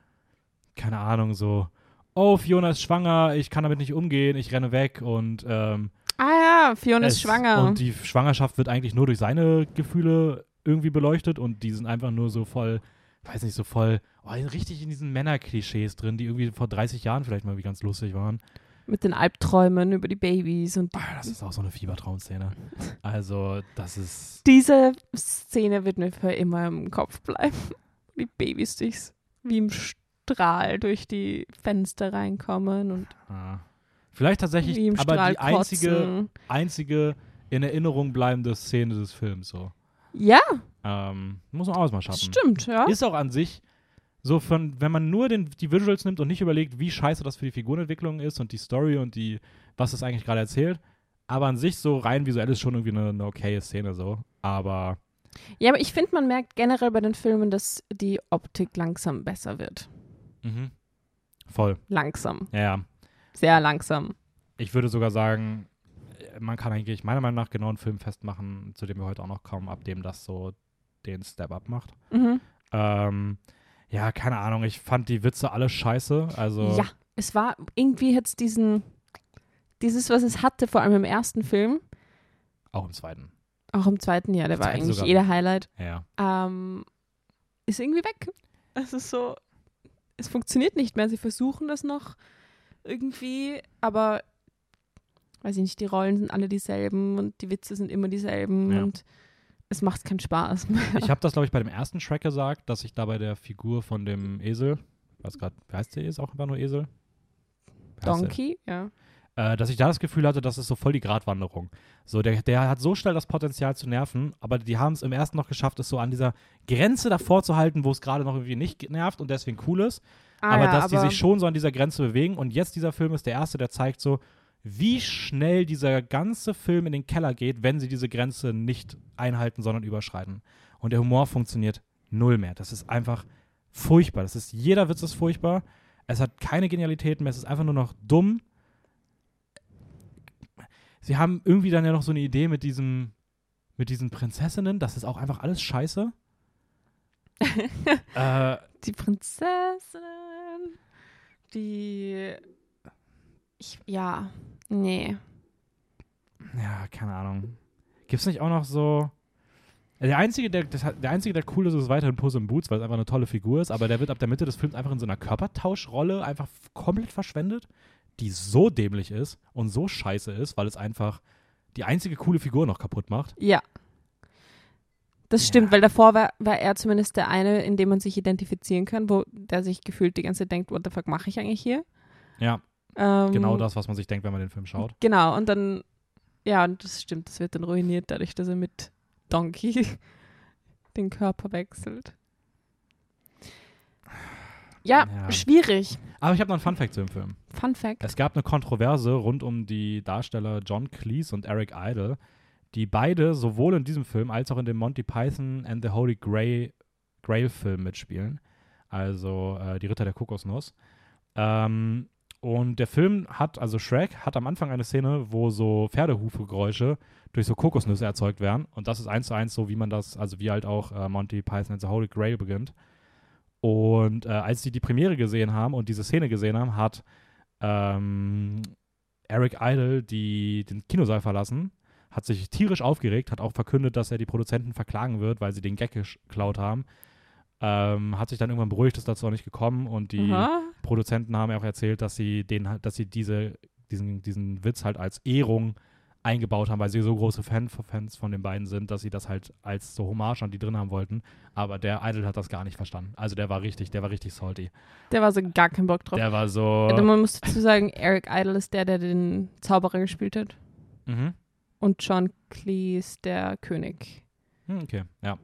keine Ahnung, so, oh, Fiona ist schwanger, ich kann damit nicht umgehen, ich renne weg und ähm,
Ah ja, Fiona ist schwanger.
Und die Schwangerschaft wird eigentlich nur durch seine Gefühle irgendwie beleuchtet und die sind einfach nur so voll, weiß nicht, so voll, oh, richtig in diesen Männerklischees drin, die irgendwie vor 30 Jahren vielleicht mal wie ganz lustig waren.
Mit den Albträumen über die Babys und
Ah, das ist auch so eine Fiebertraumszene. *laughs* Also, das ist.
diese Szene wird mir für immer im Kopf bleiben. *laughs* Die Babys durchs, wie im Strahl durch die Fenster reinkommen und
Ah. Vielleicht tatsächlich aber
Strahl
die einzige,
kotzen.
einzige in Erinnerung bleibende Szene des Films. So.
Ja,
Ähm, muss man auch mal schaffen.
stimmt, ja.
Ist auch an sich so von, wenn man nur den, die Visuals nimmt und nicht überlegt, wie scheiße das für die Figurenentwicklung ist und die Story und die, was es eigentlich gerade erzählt. Aber an sich so rein visuell ist schon irgendwie eine, eine okaye Szene so. Aber
Ja, aber ich finde, man merkt generell bei den Filmen, dass die Optik langsam besser wird.
mhm. voll.
Langsam.
Ja, ja.
Sehr langsam.
Ich würde sogar sagen, man kann eigentlich meiner Meinung nach genau einen Film festmachen, zu dem wir heute auch noch kommen, ab dem das so den Step-Up macht.
Mhm.
Ähm, ja, keine Ahnung, ich fand die Witze alle scheiße. Also,
Ja, es war irgendwie jetzt diesen, dieses, was es hatte, vor allem im ersten Film,
auch im zweiten.
auch im zweiten Jahr, der war eigentlich
sogar.
jeder Highlight,
Ja.
ähm, ist irgendwie weg. Es ist so, es funktioniert nicht mehr. Sie versuchen das noch irgendwie, aber weiß ich nicht, die Rollen sind alle dieselben und die Witze sind immer dieselben
Ja.
und es macht keinen Spaß mehr.
Ich habe das, glaube ich, bei dem ersten Shrek gesagt, dass ich da bei der Figur von dem Esel, weiß gerade, wie heißt der Esel auch einfach nur Esel?
Donkey, ja.
Äh, dass ich da das Gefühl hatte, das ist so voll die Gratwanderung. So, der, der hat so schnell das Potenzial zu nerven, aber die haben es im ersten noch geschafft, es so an dieser Grenze davor zu halten, wo es gerade noch irgendwie nicht nervt und deswegen cool ist.
Ah,
aber
ja,
dass die sich schon so an dieser Grenze bewegen. Und jetzt dieser Film ist der erste, der zeigt so, wie schnell dieser ganze Film in den Keller geht, wenn sie diese Grenze nicht einhalten, sondern überschreiten. Und der Humor funktioniert null mehr. Das ist einfach furchtbar. Das ist, jeder Witz ist furchtbar. Es hat keine Genialitäten mehr. Es ist einfach nur noch dumm. Sie haben irgendwie dann ja noch so eine Idee mit diesem, mit diesen Prinzessinnen. Das ist auch einfach alles scheiße. *laughs* äh,
Die Prinzessin, die. Ich, ja, nee.
Ja, keine Ahnung. Gibt's nicht auch noch so. Der einzige, der, der einzige, der cool ist, ist weiterhin Puss in Boots, weil es einfach eine tolle Figur ist, aber der wird ab der Mitte des Films einfach in so einer Körpertauschrolle einfach komplett verschwendet, die so dämlich ist und so scheiße ist, weil es einfach die einzige coole Figur noch kaputt macht.
Ja. Das
Ja.
stimmt, weil davor war, war er zumindest der eine, in dem man sich identifizieren kann, wo der sich gefühlt die ganze Zeit denkt, what the fuck mache ich eigentlich hier?
Ja,
Ähm,
genau das, was man sich denkt, wenn man den Film schaut.
Genau, und dann, ja, und das stimmt, das wird dann ruiniert, dadurch, dass er mit Donkey *laughs* den Körper wechselt. Ja,
Ja.
schwierig.
Aber ich habe noch einen Funfact zu dem Film.
Fun Fact.
Es gab eine Kontroverse rund um die Darsteller John Cleese und Eric Idle, die beide sowohl in diesem Film als auch in dem Monty Python and the Holy Grail, Grail Film mitspielen. Also äh, die Ritter der Kokosnuss. Ähm, und der Film hat, also Shrek hat am Anfang eine Szene, wo so Pferdehufgeräusche durch so Kokosnüsse erzeugt werden. Und das ist eins zu eins so, wie man das, also wie halt auch äh, Monty Python and the Holy Grail beginnt. Und äh, als sie die Premiere gesehen haben und diese Szene gesehen haben, hat ähm, Eric Idle die, den Kinosaal verlassen, hat sich tierisch aufgeregt, hat auch verkündet, dass er die Produzenten verklagen wird, weil sie den Gag geklaut haben. Ähm, hat sich dann irgendwann beruhigt, ist dazu auch nicht gekommen und die
Aha.
Produzenten haben ja auch erzählt, dass sie den, halt- dass sie diese, diesen, diesen Witz halt als Ehrung eingebaut haben, weil sie so große Fan, Fans von den beiden sind, dass sie das halt als so Hommage an die drin haben wollten. Aber der Idol hat das gar nicht verstanden. Also der war richtig, der war richtig salty.
Der war so gar keinen Bock drauf.
Der war so.
Ja, man muss dazu sagen, Eric Idle ist der, der den Zauberer gespielt hat.
Mhm.
Und John Cleese der König.
Hm, Okay, ja.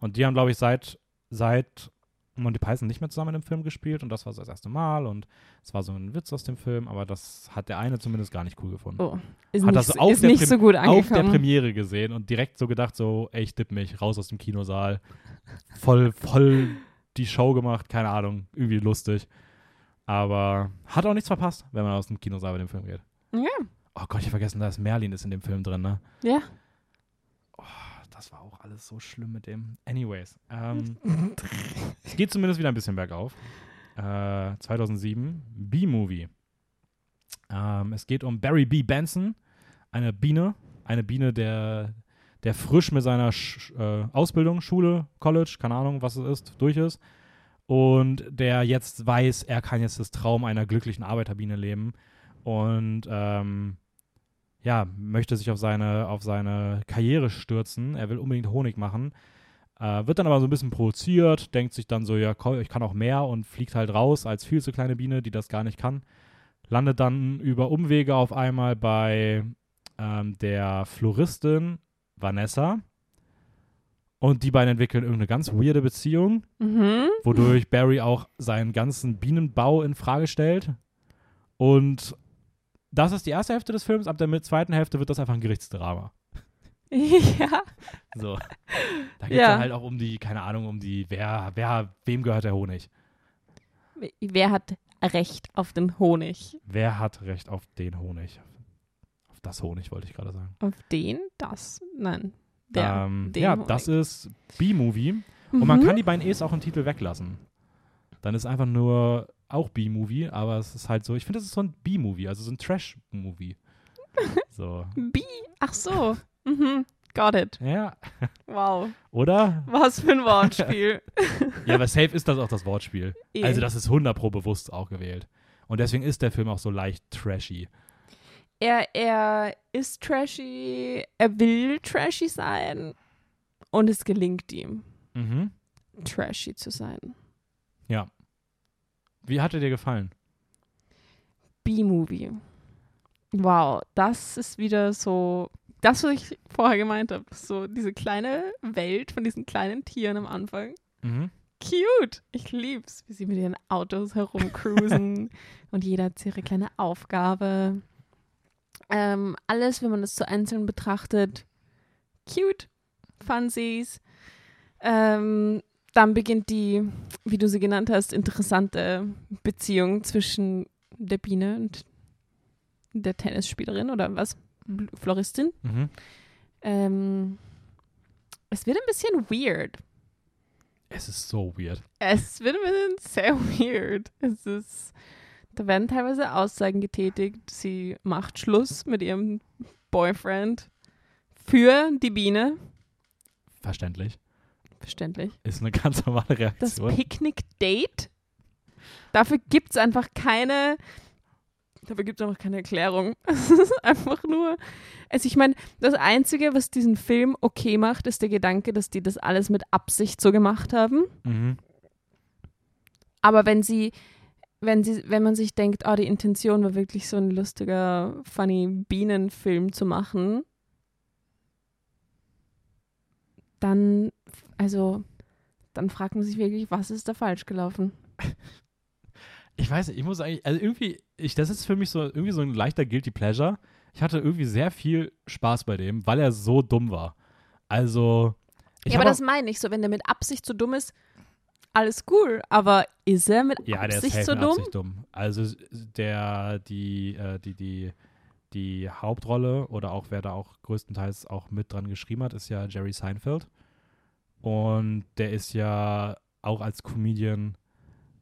Und die haben, glaube ich, seit, seit Monty Python nicht mehr zusammen im Film gespielt und das war so das erste Mal und es war so ein Witz aus dem Film, aber das hat der eine zumindest gar nicht cool gefunden.
Oh, ist
Hat
nicht,
das
so,
auf der
so gut
Auf der. Premiere gesehen und direkt so gedacht, so, ey, ich dipp mich, raus aus dem Kinosaal. Voll, voll die Show gemacht, keine Ahnung, irgendwie lustig. Aber hat auch nichts verpasst, wenn man aus dem Kinosaal bei dem Film geht.
Ja.
Oh Gott, ich vergessen, da ist Merlin ist in dem Film drin, ne?
Ja.
Das war auch alles so schlimm mit dem. Anyways, ähm, es geht zumindest wieder ein bisschen bergauf. Äh, 2007, B-Movie. Ähm, es geht um Barry B. Benson, eine Biene, eine Biene, der, der frisch mit seiner Sch äh, Ausbildung, Schule, College, keine Ahnung, was es ist, durch ist. Und der jetzt weiß, er kann jetzt das Traum einer glücklichen Arbeiterbiene leben. Und ähm, ja, möchte sich auf seine, auf seine Karriere stürzen. Er will unbedingt Honig machen. Äh, wird dann aber so ein bisschen provoziert, denkt sich dann so, ja, komm, ich kann auch mehr und fliegt halt raus als viel zu kleine Biene, die das gar nicht kann. Landet dann über Umwege auf einmal bei ähm, der Floristin Vanessa. Und die beiden entwickeln irgendeine ganz weirde Beziehung,
Mhm.
wodurch Barry auch seinen ganzen Bienenbau in Frage stellt. Und das ist die erste Hälfte des Films. Ab der zweiten Hälfte wird das einfach ein Gerichtsdrama. *laughs*
ja.
So. Da geht es
Ja.
dann halt auch um die, keine Ahnung, um die, wer, wer, wem gehört der Honig?
Wer hat Recht auf den Honig?
Wer hat Recht auf den Honig? Auf das Honig, wollte ich gerade sagen.
Auf den? Das? Nein. Der.
ähm, ja,
Honig.
das ist B-Movie. Und man
Mhm.
kann die beiden E's auch im Titel weglassen. Dann ist einfach nur auch B-Movie, aber es ist halt so, ich finde, das ist so ein B-Movie, also so ein Trash-Movie. *laughs* so.
B. Ach so. Mhm. Got it.
Ja,
Wow.
oder?
Was für ein Wortspiel. *laughs*
Ja, aber safe ist das auch das Wortspiel.
Eh.
Also das ist 100 pro bewusst auch gewählt. Und deswegen ist der Film auch so leicht trashy.
er, er ist trashy, er will trashy sein und es gelingt ihm,
Mhm.
trashy zu sein.
Wie hat er dir gefallen?
B-Movie. Wow, das ist wieder so, das, was ich vorher gemeint habe, so diese kleine Welt von diesen kleinen Tieren am Anfang.
Mhm.
Cute. Ich lieb's, wie sie mit ihren Autos herumcruisen *laughs* und jeder hat ihre kleine Aufgabe. Ähm, alles, wenn man das so einzeln betrachtet, cute, funsies. Ähm, dann beginnt die, wie du sie genannt hast, interessante Beziehung zwischen der Biene und der Tennisspielerin oder was? Floristin.
Mhm.
Ähm, es wird ein bisschen weird.
Es ist so weird.
Es wird ein bisschen sehr weird. Es ist, da werden teilweise Aussagen getätigt. Sie macht Schluss mit ihrem Boyfriend für die Biene.
Verständlich.
Verständlich.
Ist eine ganz normale
Das
Reaktion.
Picknick-Date. Dafür gibt es einfach keine. Dafür gibt es einfach keine Erklärung. *laughs* Es ist einfach nur. Also, ich meine, das Einzige, was diesen Film okay macht, ist der Gedanke, dass die das alles mit Absicht so gemacht haben.
Mhm.
Aber wenn sie, wenn sie, wenn man sich denkt, oh, die Intention war wirklich so ein lustiger, funny Bienenfilm zu machen, dann, also, dann fragt man sich wirklich, was ist da falsch gelaufen? *laughs*
Ich weiß nicht, ich muss eigentlich, also irgendwie, ich, das ist für mich so irgendwie so ein leichter Guilty Pleasure. Ich hatte irgendwie sehr viel Spaß bei dem, weil er so dumm war. Also, ich
ja, aber das meine ich so, wenn der mit Absicht so dumm ist, alles cool, aber ist er mit
Ja, der ist
Absicht
safe
so
mit
dumm?
Absicht dumm. Also der, die, äh, die, die, die Hauptrolle oder auch wer da auch größtenteils auch mit dran geschrieben hat, ist ja Jerry Seinfeld. Und der ist ja auch als Comedian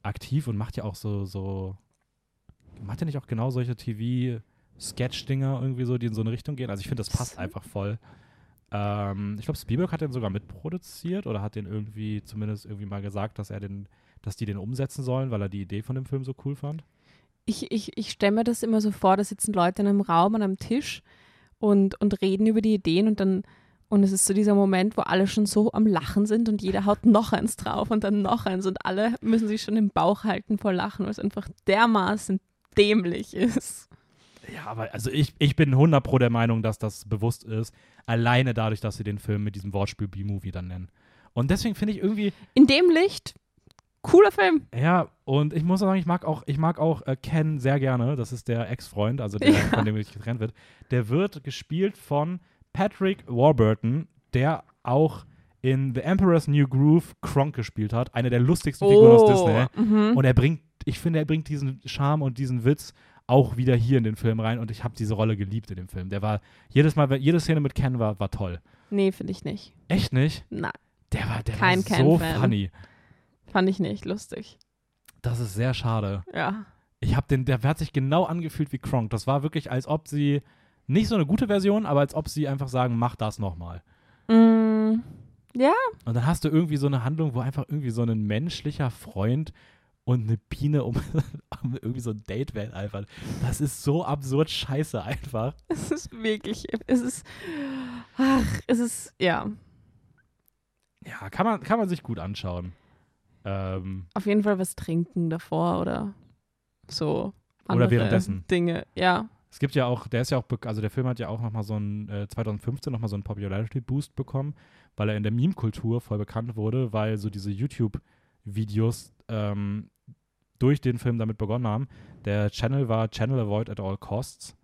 aktiv und macht ja auch so, so, macht er nicht auch genau solche TV-Sketch-Dinger irgendwie so, die in so eine Richtung gehen? Also ich finde, das passt einfach voll. Ähm, ich glaube, Spielberg hat den sogar mitproduziert oder hat den irgendwie zumindest irgendwie mal gesagt, dass er den, dass die den umsetzen sollen, weil er die Idee von dem Film so cool fand.
Ich, ich, ich stelle mir das immer so vor, da sitzen Leute in einem Raum an einem Tisch und, und reden über die Ideen und dann und es ist so dieser Moment, wo alle schon so am Lachen sind und jeder haut noch eins drauf und dann noch eins und alle müssen sich schon im Bauch halten vor Lachen, weil es einfach dermaßen dämlich ist.
Ja, aber also ich, ich bin 100 pro der Meinung, dass das bewusst ist, alleine dadurch, dass sie den Film mit diesem Wortspiel B-Movie dann nennen. Und deswegen finde ich irgendwie,
In dem Licht Cooler Film.
Ja, und ich muss auch sagen, ich mag auch, ich mag auch äh, Ken sehr gerne. Das ist der Ex-Freund, also der,
Ja.
von dem sich getrennt wird. Der wird gespielt von Patrick Warburton, der auch in The Emperor's New Groove Kronk gespielt hat. Eine der lustigsten Figuren aus Disney.
mhm.
Und er bringt, ich finde, er bringt diesen Charme und diesen Witz auch wieder hier in den Film rein. Und ich habe diese Rolle geliebt in dem Film. Der war jedes Mal, jede Szene mit Ken war, war toll.
Nee, finde ich nicht.
Echt nicht?
Nein,
Der war, der
Kein
war so funny.
Fand ich nicht lustig.
Das ist sehr schade.
Ja.
Ich habe den, der hat sich genau angefühlt wie Kronk. Das war wirklich, als ob sie, nicht so eine gute Version, aber als ob sie einfach sagen, mach das nochmal.
Mm, ja,
Und dann hast du irgendwie so eine Handlung, wo einfach irgendwie so ein menschlicher Freund und eine Biene um, *laughs* um irgendwie so ein Date welteifert. Das ist so absurd scheiße einfach. *laughs*
es ist wirklich, es ist, ach, es ist, ja,
Ja, kann man, kann man sich gut anschauen. Ähm,
auf jeden Fall was trinken davor oder so.
Oder währenddessen.
Dinge, ja.
es gibt ja auch, der ist ja auch, also der Film hat ja auch nochmal so einen, äh, 2015 nochmal so einen Popularity-Boost bekommen, weil er in der Meme-Kultur voll bekannt wurde, weil so diese YouTube-Videos ähm, durch den Film damit begonnen haben. Der Channel war Channel Avoid at All Costs.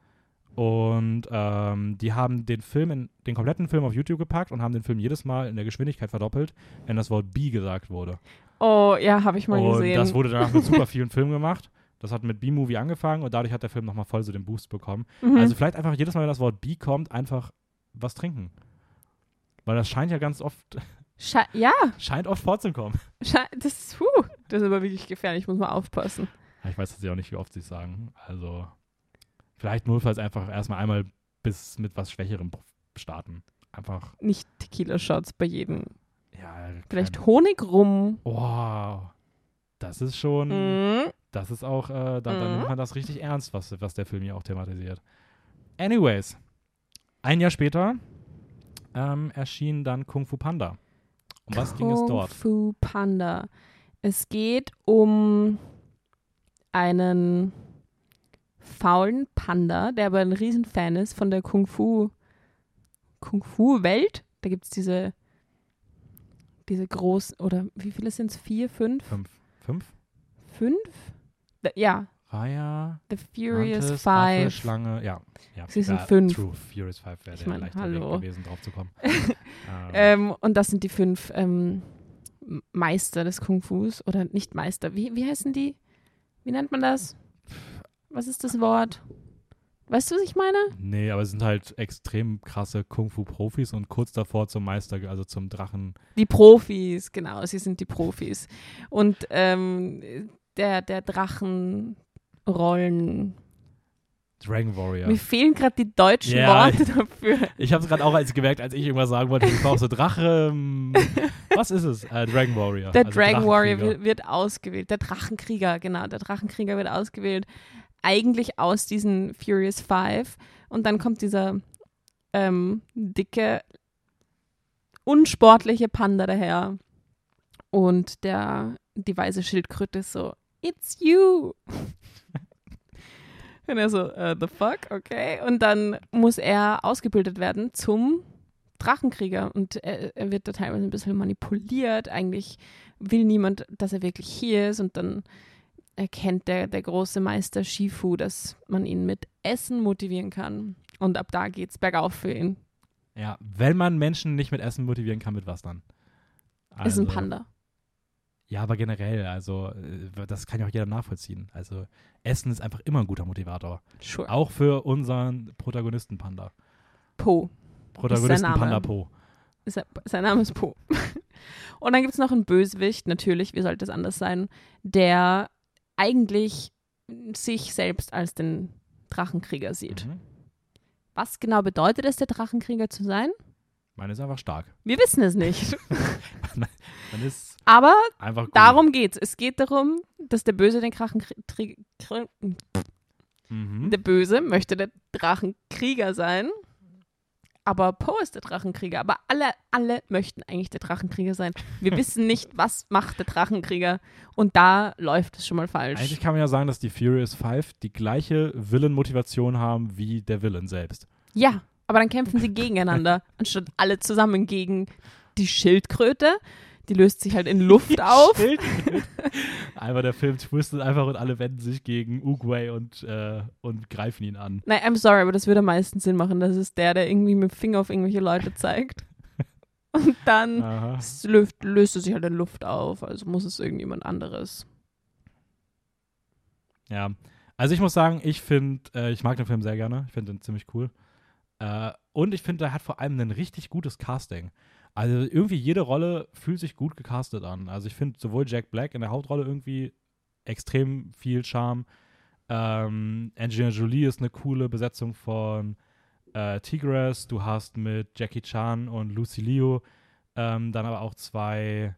Und ähm, die haben den Film, in, den kompletten Film auf YouTube gepackt und haben den Film jedes Mal in der Geschwindigkeit verdoppelt, wenn das Wort B gesagt wurde.
Oh, ja, habe ich mal
und
gesehen.
das wurde danach mit super *laughs* vielen Filmen gemacht. Das hat mit B-Movie angefangen und dadurch hat der Film nochmal voll so den Boost bekommen.
mhm.
Also vielleicht einfach jedes Mal, wenn das Wort B kommt, einfach was trinken. Weil das scheint ja ganz oft, *laughs*
Sche ja,
scheint oft vorzukommen.
sche das ist, huh, das ist aber wirklich gefährlich, muss man aufpassen.
Ja, Ich weiß tatsächlich auch nicht, wie oft sie es sagen. Also vielleicht notfalls einfach erstmal einmal bis mit was Schwächerem starten. Einfach,
Nicht Tequila-Shots bei jedem.
Ja.
Vielleicht
kein-
Honig rum.
Wow. Das ist schon,
Mhm.
das ist auch, äh, da, da
Mhm.
nimmt man das richtig ernst, was, was der Film hier auch thematisiert. Anyways, ein Jahr später ähm, erschien dann Kung Fu Panda. Um was ging es
Kung
dort?
Fu Panda. Es geht um einen faulen Panda, der aber ein Riesenfan ist von der Kung Fu Kung Fu Welt. Da gibt es diese diese großen oder wie viele sind es? Vier, fünf,
Fünf. Fünf?
fünf? Ja,
Raya,
The Furious
Mantis, Affe,
Five.
Schlange, ja. ja
Sie sind
ja,
fünf.
True, Furious Five wäre
Ich
der
mein,
leichte
hallo.
Weg gewesen, drauf zu kommen. *laughs* ähm,
Ähm, und das sind die fünf ähm, Meister des Kung Fus. Oder nicht Meister. Wie, wie heißen die? Wie nennt man das? Was ist das Wort? Weißt du, was ich meine?
nee, aber es sind halt extrem krasse Kung-Fu-Profis und kurz davor zum Meister, also zum Drachen.
Die Profis, genau, sie sind die Profis. Und ähm, der, der Drachenrollen.
Dragon Warrior.
Mir fehlen gerade die deutschen
Ja.
Worte dafür.
Ich habe es gerade auch als gemerkt, als ich irgendwas sagen wollte. Ich war auch so Drache. ähm, *laughs* was ist es? Äh, Dragon Warrior.
Der
also
Dragon Warrior wird ausgewählt. Der Drachenkrieger, genau. Der Drachenkrieger wird ausgewählt. Eigentlich aus diesen Furious Five. Und dann kommt dieser ähm, dicke, unsportliche Panda daher. Und der, die weiße Schildkröte ist so, It's you. *laughs* Und er so, äh, the fuck, okay. Und dann muss er ausgebildet werden zum Drachenkrieger und er, er wird da teilweise ein bisschen manipuliert. Eigentlich will niemand, dass er wirklich hier ist und dann erkennt der, der große Meister Shifu, dass man ihn mit Essen motivieren kann. Und ab da geht's bergauf für ihn.
Ja, wenn man Menschen nicht mit Essen motivieren kann, mit was dann?
ist ein
Also,
Panda.
Ja, aber generell, also äh, das kann ja auch jeder nachvollziehen. Also Essen ist einfach immer ein guter Motivator.
Sure.
Auch für unseren Protagonisten Panda.
Po.
Protagonisten. Panda Po.
Ist er, sein Name ist Po. *laughs* Und dann gibt es noch einen Bösewicht, natürlich, wie sollte es anders sein, der eigentlich sich selbst als den Drachenkrieger sieht.
Mhm.
Was genau bedeutet es, der Drachenkrieger zu sein?
Man ist einfach stark.
Wir wissen es nicht. *laughs*
Man ist
Aber
einfach gut.
darum geht's. Es geht darum, dass der Böse den Drachenkrieger.
Mhm.
Der Böse möchte der Drachenkrieger sein. Aber Poe ist der Drachenkrieger. Aber alle, alle möchten eigentlich der Drachenkrieger sein. Wir wissen nicht, *laughs* was macht der Drachenkrieger. Und da läuft es schon mal falsch.
Eigentlich kann man ja sagen, dass die Furious Five die gleiche Villain-Motivation haben wie der Villain selbst.
Ja, aber dann kämpfen sie gegeneinander, *laughs* anstatt alle zusammen gegen die Schildkröte, die löst sich halt in Luft *laughs* auf.
Einfach der Film twistet einfach und alle wenden sich gegen Uguay und, äh, und greifen ihn an.
Nein, I'm sorry, aber das würde am meisten Sinn machen. Das ist der, der irgendwie mit dem Finger auf irgendwelche Leute zeigt. *laughs* Und dann löst, löst es sich halt in Luft auf. Also muss es irgendjemand anderes.
Ja. Also ich muss sagen, ich finde, äh, ich mag den Film sehr gerne. Ich finde den ziemlich cool. Äh, und ich finde, er hat vor allem ein richtig gutes Casting. Also irgendwie jede Rolle fühlt sich gut gecastet an. Also ich finde sowohl Jack Black in der Hauptrolle irgendwie extrem viel Charme. Ähm, Angelina Jolie ist eine coole Besetzung von äh, Tigress. Du hast mit Jackie Chan und Lucy Liu ähm, dann aber auch zwei,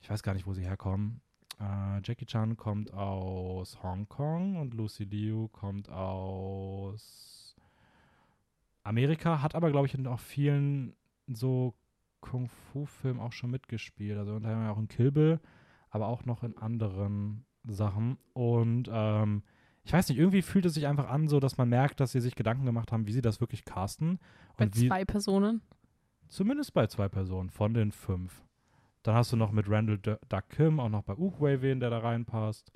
ich weiß gar nicht, wo sie herkommen. Äh, Jackie Chan kommt aus Hongkong und Lucy Liu kommt aus Amerika, hat aber, glaube ich, in auch vielen so Kung-Fu-Filmen auch schon mitgespielt. Also unter anderem auch in Kill Bill, aber auch noch in anderen Sachen. Und ähm, ich weiß nicht, irgendwie fühlt es sich einfach an, so dass man merkt, dass sie sich Gedanken gemacht haben, wie sie das wirklich casten.
Bei
wie,
zwei Personen.
Zumindest bei zwei Personen von den fünf. Dann hast du noch mit Randall D Duck Kim auch noch bei Uguay wen, der da reinpasst.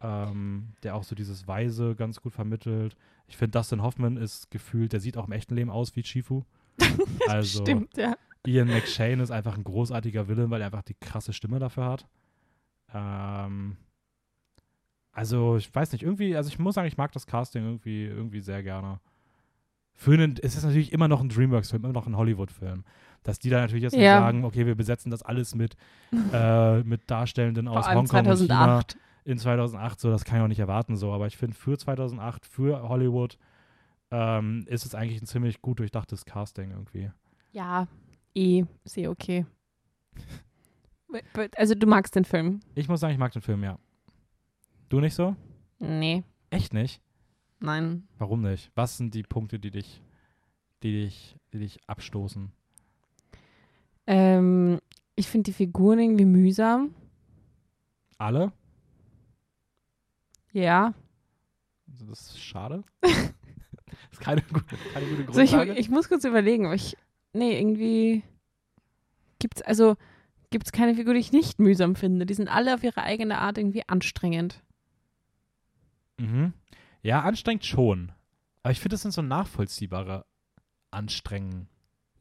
Ähm, der auch so dieses Weise ganz gut vermittelt. Ich finde, Dustin Hoffman ist gefühlt, der sieht auch im echten Leben aus wie Chifu. *laughs* Also
Stimmt, ja.
Ian McShane ist einfach ein großartiger Villain, weil er einfach die krasse Stimme dafür hat. Ähm, also, ich weiß nicht, irgendwie, also ich muss sagen, ich mag das Casting irgendwie, irgendwie sehr gerne. Für einen, es ist natürlich immer noch ein Dreamworks-Film, immer noch ein Hollywood-Film. Dass die da natürlich jetzt
Ja.
sagen, okay, wir besetzen das alles mit, *laughs* äh, mit Darstellenden aus Hongkong und China
2008.
in 2008, so, das kann ich auch nicht erwarten, so. Aber ich finde, für 2008, für Hollywood, ähm, ist es eigentlich ein ziemlich gut durchdachtes Casting irgendwie.
Ja, eh, sehr okay. Also du magst den Film?
Ich muss sagen, ich mag den Film, ja. Du nicht so?
Nee,
Echt nicht?
nein.
Warum nicht? Was sind die Punkte, die dich, die dich, die dich abstoßen?
Ähm, ich finde die Figuren irgendwie mühsam.
Alle?
Ja.
Also das ist schade. *laughs* *laughs* das ist keine, gute- keine gute
Also ich,
Grundlage.
ich muss kurz überlegen, aber ich. Nee, irgendwie gibt's also gibt's keine Figur, die ich nicht mühsam finde. Die sind alle auf ihre eigene Art irgendwie anstrengend.
mhm. Ja, anstrengend schon. Aber ich finde, das sind so nachvollziehbare Anstrengen.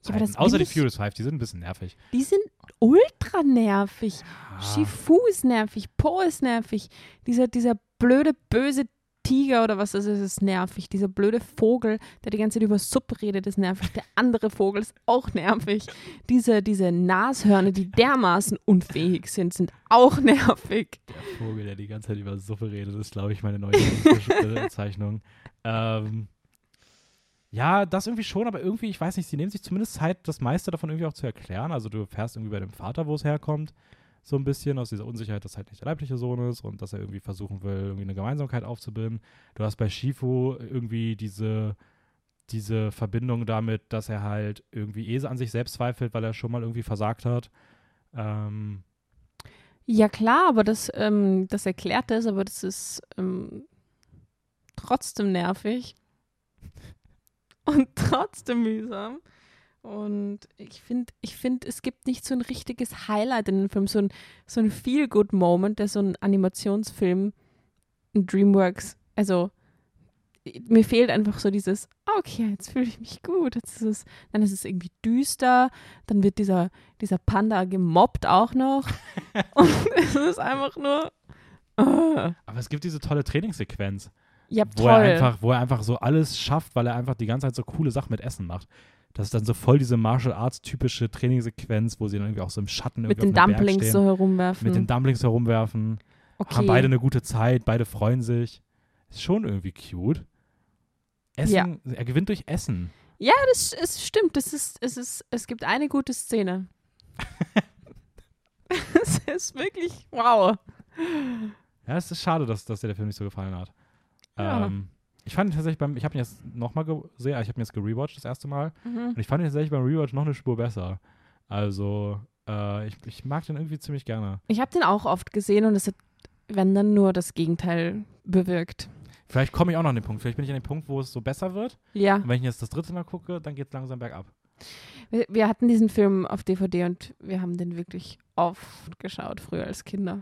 Ja,
Außer die Furious Five, die sind ein bisschen nervig.
Die sind ultra nervig.
Ah,
Shifu ist nervig, Po ist nervig. Dieser, dieser blöde, böse Tiger oder was das ist, ist nervig. Dieser blöde Vogel, der die ganze Zeit über Suppe redet, ist nervig. Der andere Vogel ist auch nervig. Diese, diese Nashörner, die dermaßen unfähig sind, sind auch nervig.
Der Vogel, der die ganze Zeit über Suppe redet, ist, glaube ich, meine neue Lieblingsbezeichnung. *laughs* ähm, ja, das irgendwie schon, aber irgendwie, ich weiß nicht, sie nehmen sich zumindest Zeit, das meiste davon irgendwie auch zu erklären. Also du erfährst irgendwie bei dem Vater, wo es herkommt, so ein bisschen aus dieser Unsicherheit, dass halt nicht der leibliche Sohn ist und dass er irgendwie versuchen will, irgendwie eine Gemeinsamkeit aufzubilden. Du hast bei Shifu irgendwie diese, diese Verbindung damit, dass er halt irgendwie eh an sich selbst zweifelt, weil er schon mal irgendwie versagt hat. Ähm,
Ja, klar, aber das, ähm, das erklärt das, aber das ist ähm, trotzdem nervig. *laughs* Und trotzdem mühsam. Und ich finde, ich find, es gibt nicht so ein richtiges Highlight in dem Film, so ein, so ein Feel-Good-Moment, der so ein Animationsfilm, ein Dreamworks, also mir fehlt einfach so dieses, ah, okay, jetzt fühle ich mich gut. Jetzt ist es, dann ist es irgendwie düster, dann wird dieser, dieser Panda gemobbt auch noch. *laughs* Und es ist einfach nur. ah.
aber es gibt diese tolle Trainingssequenz.
ja,
wo
toll.
er einfach, wo er einfach so alles schafft, weil er einfach die ganze Zeit so coole Sachen mit Essen macht. Das ist dann so voll diese Martial Arts typische Trainingssequenz, wo sie dann irgendwie auch so im Schatten
mit
irgendwie
den
einem Berg
Dumplings
stehen,
so herumwerfen.
mit den Dumplings herumwerfen,
okay.
haben beide eine gute Zeit, beide freuen sich. Ist schon irgendwie cute. Essen, er gewinnt durch Essen.
ja, das es stimmt. Das ist, es, ist, es gibt eine gute Szene. *laughs* *laughs* es ist wirklich wow.
Ja, es ist schade, dass, dass dir der Film nicht so gefallen hat.
Ja.
Ähm, ich fand ihn tatsächlich beim, ich habe ihn jetzt nochmal gesehen, ich habe ihn jetzt gerewatcht das erste Mal.
Mhm.
Und ich fand ihn tatsächlich beim Rewatch noch eine Spur besser. Also, äh, ich, ich mag den irgendwie ziemlich gerne.
Ich habe den auch oft gesehen und es hat, wenn dann nur das Gegenteil bewirkt.
Vielleicht komme ich auch noch an den Punkt. Vielleicht bin ich an dem Punkt, wo es so besser wird.
Ja,
Und wenn ich jetzt das dritte Mal gucke, dann geht es langsam bergab.
Wir, wir hatten diesen Film auf DVD und wir haben den wirklich oft geschaut, früher als Kinder.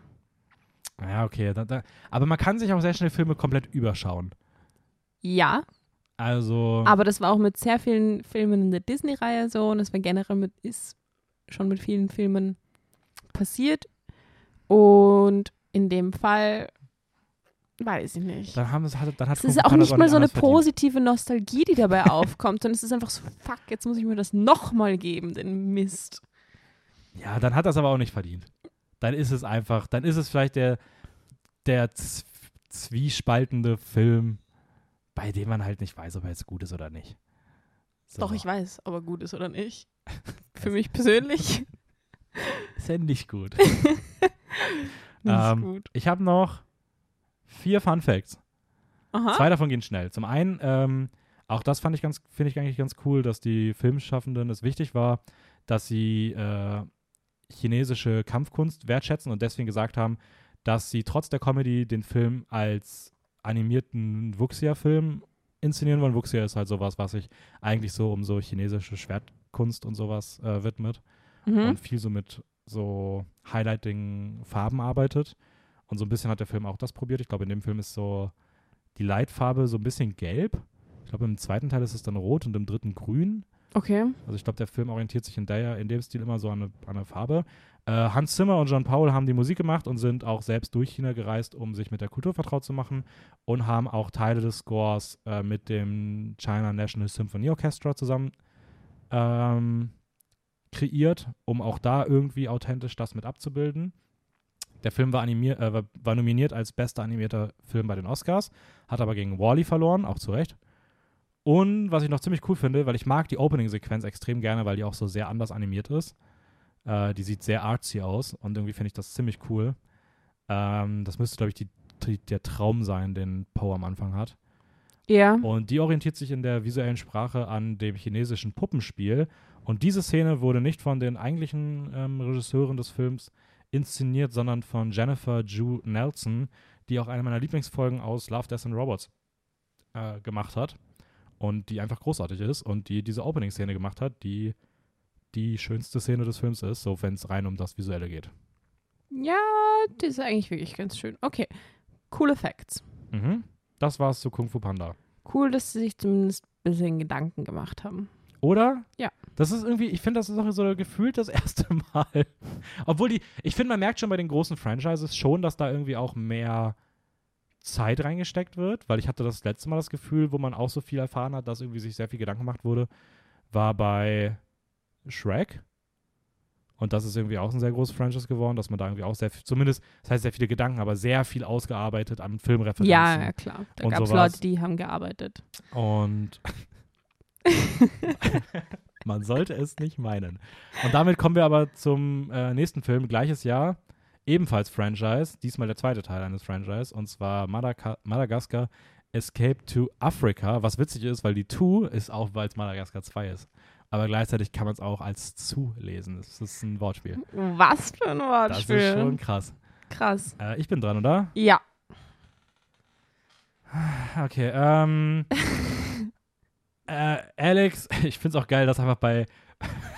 Ja, okay. Da, da, aber man kann sich auch sehr schnell Filme komplett überschauen.
Ja,
Also,
aber das war auch mit sehr vielen Filmen in der Disney-Reihe so und es war generell mit, ist schon mit vielen Filmen passiert. Und in dem Fall weiß ich nicht.
dann, haben es, hat, dann hat
Es ist auch nicht mal so eine
anders verdient.
positive Nostalgie, die dabei *laughs* aufkommt, sondern es ist einfach so, fuck, jetzt muss ich mir das nochmal geben, den Mist.
Ja, dann hat das aber auch nicht verdient. Dann ist es einfach, dann ist es vielleicht der, der zwiespaltende Film, bei dem man halt nicht weiß, ob er jetzt gut ist oder nicht. So.
Doch, ich weiß, ob er gut ist oder nicht. *laughs* Für mich persönlich *laughs*
Ist ja nicht gut. *laughs*
nicht
Ähm,
gut.
Ich habe noch vier Fun Facts.
Aha.
Zwei davon gehen schnell. Zum einen, ähm, auch das fand ich ganz, finde ich eigentlich ganz cool, dass die Filmschaffenden es wichtig war, dass sie äh, chinesische Kampfkunst wertschätzen und deswegen gesagt haben, dass sie trotz der Comedy den Film als animierten Wuxia-Film inszenieren wollen. Wuxia ist halt sowas, was sich eigentlich so um so chinesische Schwertkunst und sowas äh, widmet
Mhm.
und viel so mit so Highlighting-Farben arbeitet. Und so ein bisschen hat der Film auch das probiert. Ich glaube, in dem Film ist so die Leitfarbe so ein bisschen gelb. Ich glaube, im zweiten Teil ist es dann rot und im dritten grün.
Okay.
Also ich glaube, der Film orientiert sich in, der, in dem Stil immer so an eine, an eine Farbe. Äh, Hans Zimmer und John Paul haben die Musik gemacht und sind auch selbst durch China gereist, um sich mit der Kultur vertraut zu machen und haben auch Teile des Scores äh, mit dem China National Symphony Orchestra zusammen ähm, kreiert, um auch da irgendwie authentisch das mit abzubilden. Der Film war, animier äh, war nominiert als bester animierter Film bei den Oscars, hat aber gegen Wally verloren, auch zu Recht. Und was ich noch ziemlich cool finde, weil ich mag die Opening-Sequenz extrem gerne, weil die auch so sehr anders animiert ist. Äh, die sieht sehr artsy aus und irgendwie finde ich das ziemlich cool. Ähm, das müsste, glaube ich, die, die, der Traum sein, den Poe am Anfang hat.
Ja.
Und die orientiert sich in der visuellen Sprache an dem chinesischen Puppenspiel. Und diese Szene wurde nicht von den eigentlichen ähm, Regisseuren des Films inszeniert, sondern von Jennifer Ju Nelson, die auch eine meiner Lieblingsfolgen aus Love, Death and Robots äh, gemacht hat. Und die einfach großartig ist und die diese Opening-Szene gemacht hat, die die schönste Szene des Films ist, so wenn es rein um das Visuelle geht.
Ja, das ist eigentlich wirklich ganz schön. Okay. Coole Facts.
Mhm. Das war's zu Kung Fu Panda.
Cool, dass sie sich zumindest ein bisschen Gedanken gemacht haben.
Oder?
Ja.
Das ist irgendwie, ich finde, das ist auch so gefühlt das *laughs* erste Mal. Obwohl die, ich finde, man merkt schon bei den großen Franchises schon, dass da irgendwie auch mehr Zeit reingesteckt wird, weil ich hatte das letzte Mal das Gefühl, wo man auch so viel erfahren hat, dass irgendwie sich sehr viel Gedanken gemacht wurde, war bei Shrek. Und das ist irgendwie auch ein sehr großes Franchise geworden, dass man da irgendwie auch sehr viel, zumindest, das heißt sehr viele Gedanken, aber sehr viel ausgearbeitet an Filmreferenzen.
Ja, ja, klar. Da gab es. Leute, die haben gearbeitet.
Und *laughs* *laughs* man sollte es nicht meinen. Und damit kommen wir aber zum äh, nächsten Film, gleiches Jahr, ebenfalls Franchise, diesmal der zweite Teil eines Franchise, und zwar Madaka Madagaskar Escape to Africa, was witzig ist, weil die To ist auch, weil es Madagaskar 2 ist. Aber gleichzeitig kann man es auch als zu lesen. Das ist ein Wortspiel.
Was für ein
Das
Wortspiel.
ist schon krass.
Krass.
Äh, ich bin dran, oder?
Ja.
Okay, ähm. *laughs* äh, Alex, *laughs* ich find's auch geil, dass einfach bei,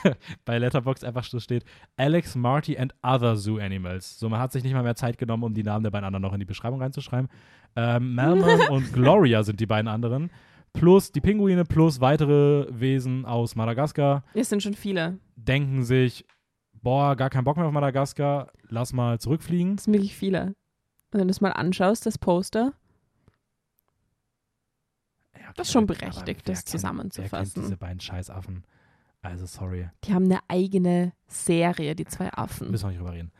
*laughs* bei Letterboxd einfach so steht: Alex, Marty and other Zoo Animals. So, man hat sich nicht mal mehr Zeit genommen, um die Namen der beiden anderen noch in die Beschreibung reinzuschreiben. Ähm, Melman *laughs* und Gloria sind die beiden anderen. Plus die Pinguine, plus weitere Wesen aus Madagaskar
Es sind schon viele.
denken sich: Boah, gar keinen Bock mehr auf Madagaskar, lass mal zurückfliegen.
Es sind wirklich viele. Und wenn du das mal anschaust, das Poster,
Ja, okay,
Das ist schon berechtigt, das
kennt- Wer kennt
zusammenzufassen.
diese beiden Scheißaffen? Also, sorry.
die haben eine eigene Serie, die zwei Affen.
Müssen wir nicht drüber reden.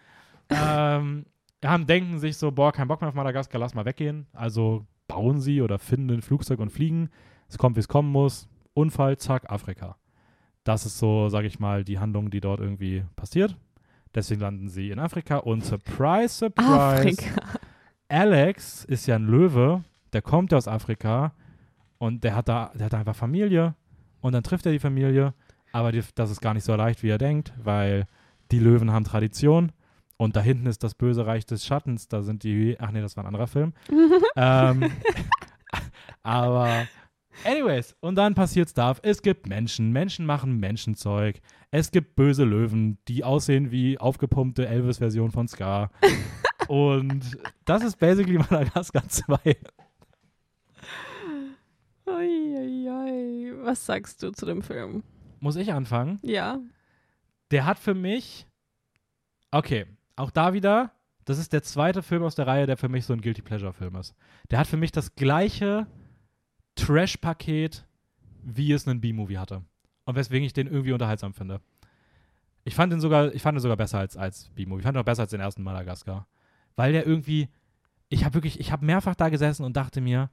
ähm, haben, denken sich so, boah, kein Bock mehr auf Madagaskar, lass mal weggehen. Also bauen sie oder finden ein Flugzeug und fliegen. Es kommt, wie es kommen muss. Unfall, zack, Afrika. Das ist so, sage ich mal, die Handlung, die dort irgendwie passiert. Deswegen landen sie in Afrika und surprise, surprise,
Afrika.
Alex ist ja ein Löwe, der kommt ja aus Afrika und der hat da, der hat da einfach Familie und dann trifft er die Familie, aber die, das ist gar nicht so leicht, wie er denkt, weil die Löwen haben Tradition und da hinten ist das böse Reich des Schattens, da sind die, ach nee, das war ein anderer Film, *laughs* ähm, *laughs* aber Anyways, und dann passiert Stuff. Es gibt Menschen, Menschen machen Menschenzeug. Es gibt böse Löwen, die aussehen wie aufgepumpte Elvis-Version von Scar. *laughs* und das ist basically Madagaskar 2.
Uiuiui. Was sagst du zu dem Film?
Muss ich anfangen?
Ja.
Der hat für mich. Okay, auch da wieder. Das ist der zweite Film aus der Reihe, der für mich so ein Guilty Pleasure-Film ist. Der hat für mich das gleiche Trash-Paket, wie es einen B-Movie hatte. Und weswegen ich den irgendwie unterhaltsam finde. Ich fand ihn sogar, ich fand ihn sogar besser als, als B-Movie. Ich fand ihn auch besser als den ersten Madagaskar. Weil der irgendwie, ich habe wirklich, ich habe mehrfach da gesessen und dachte mir,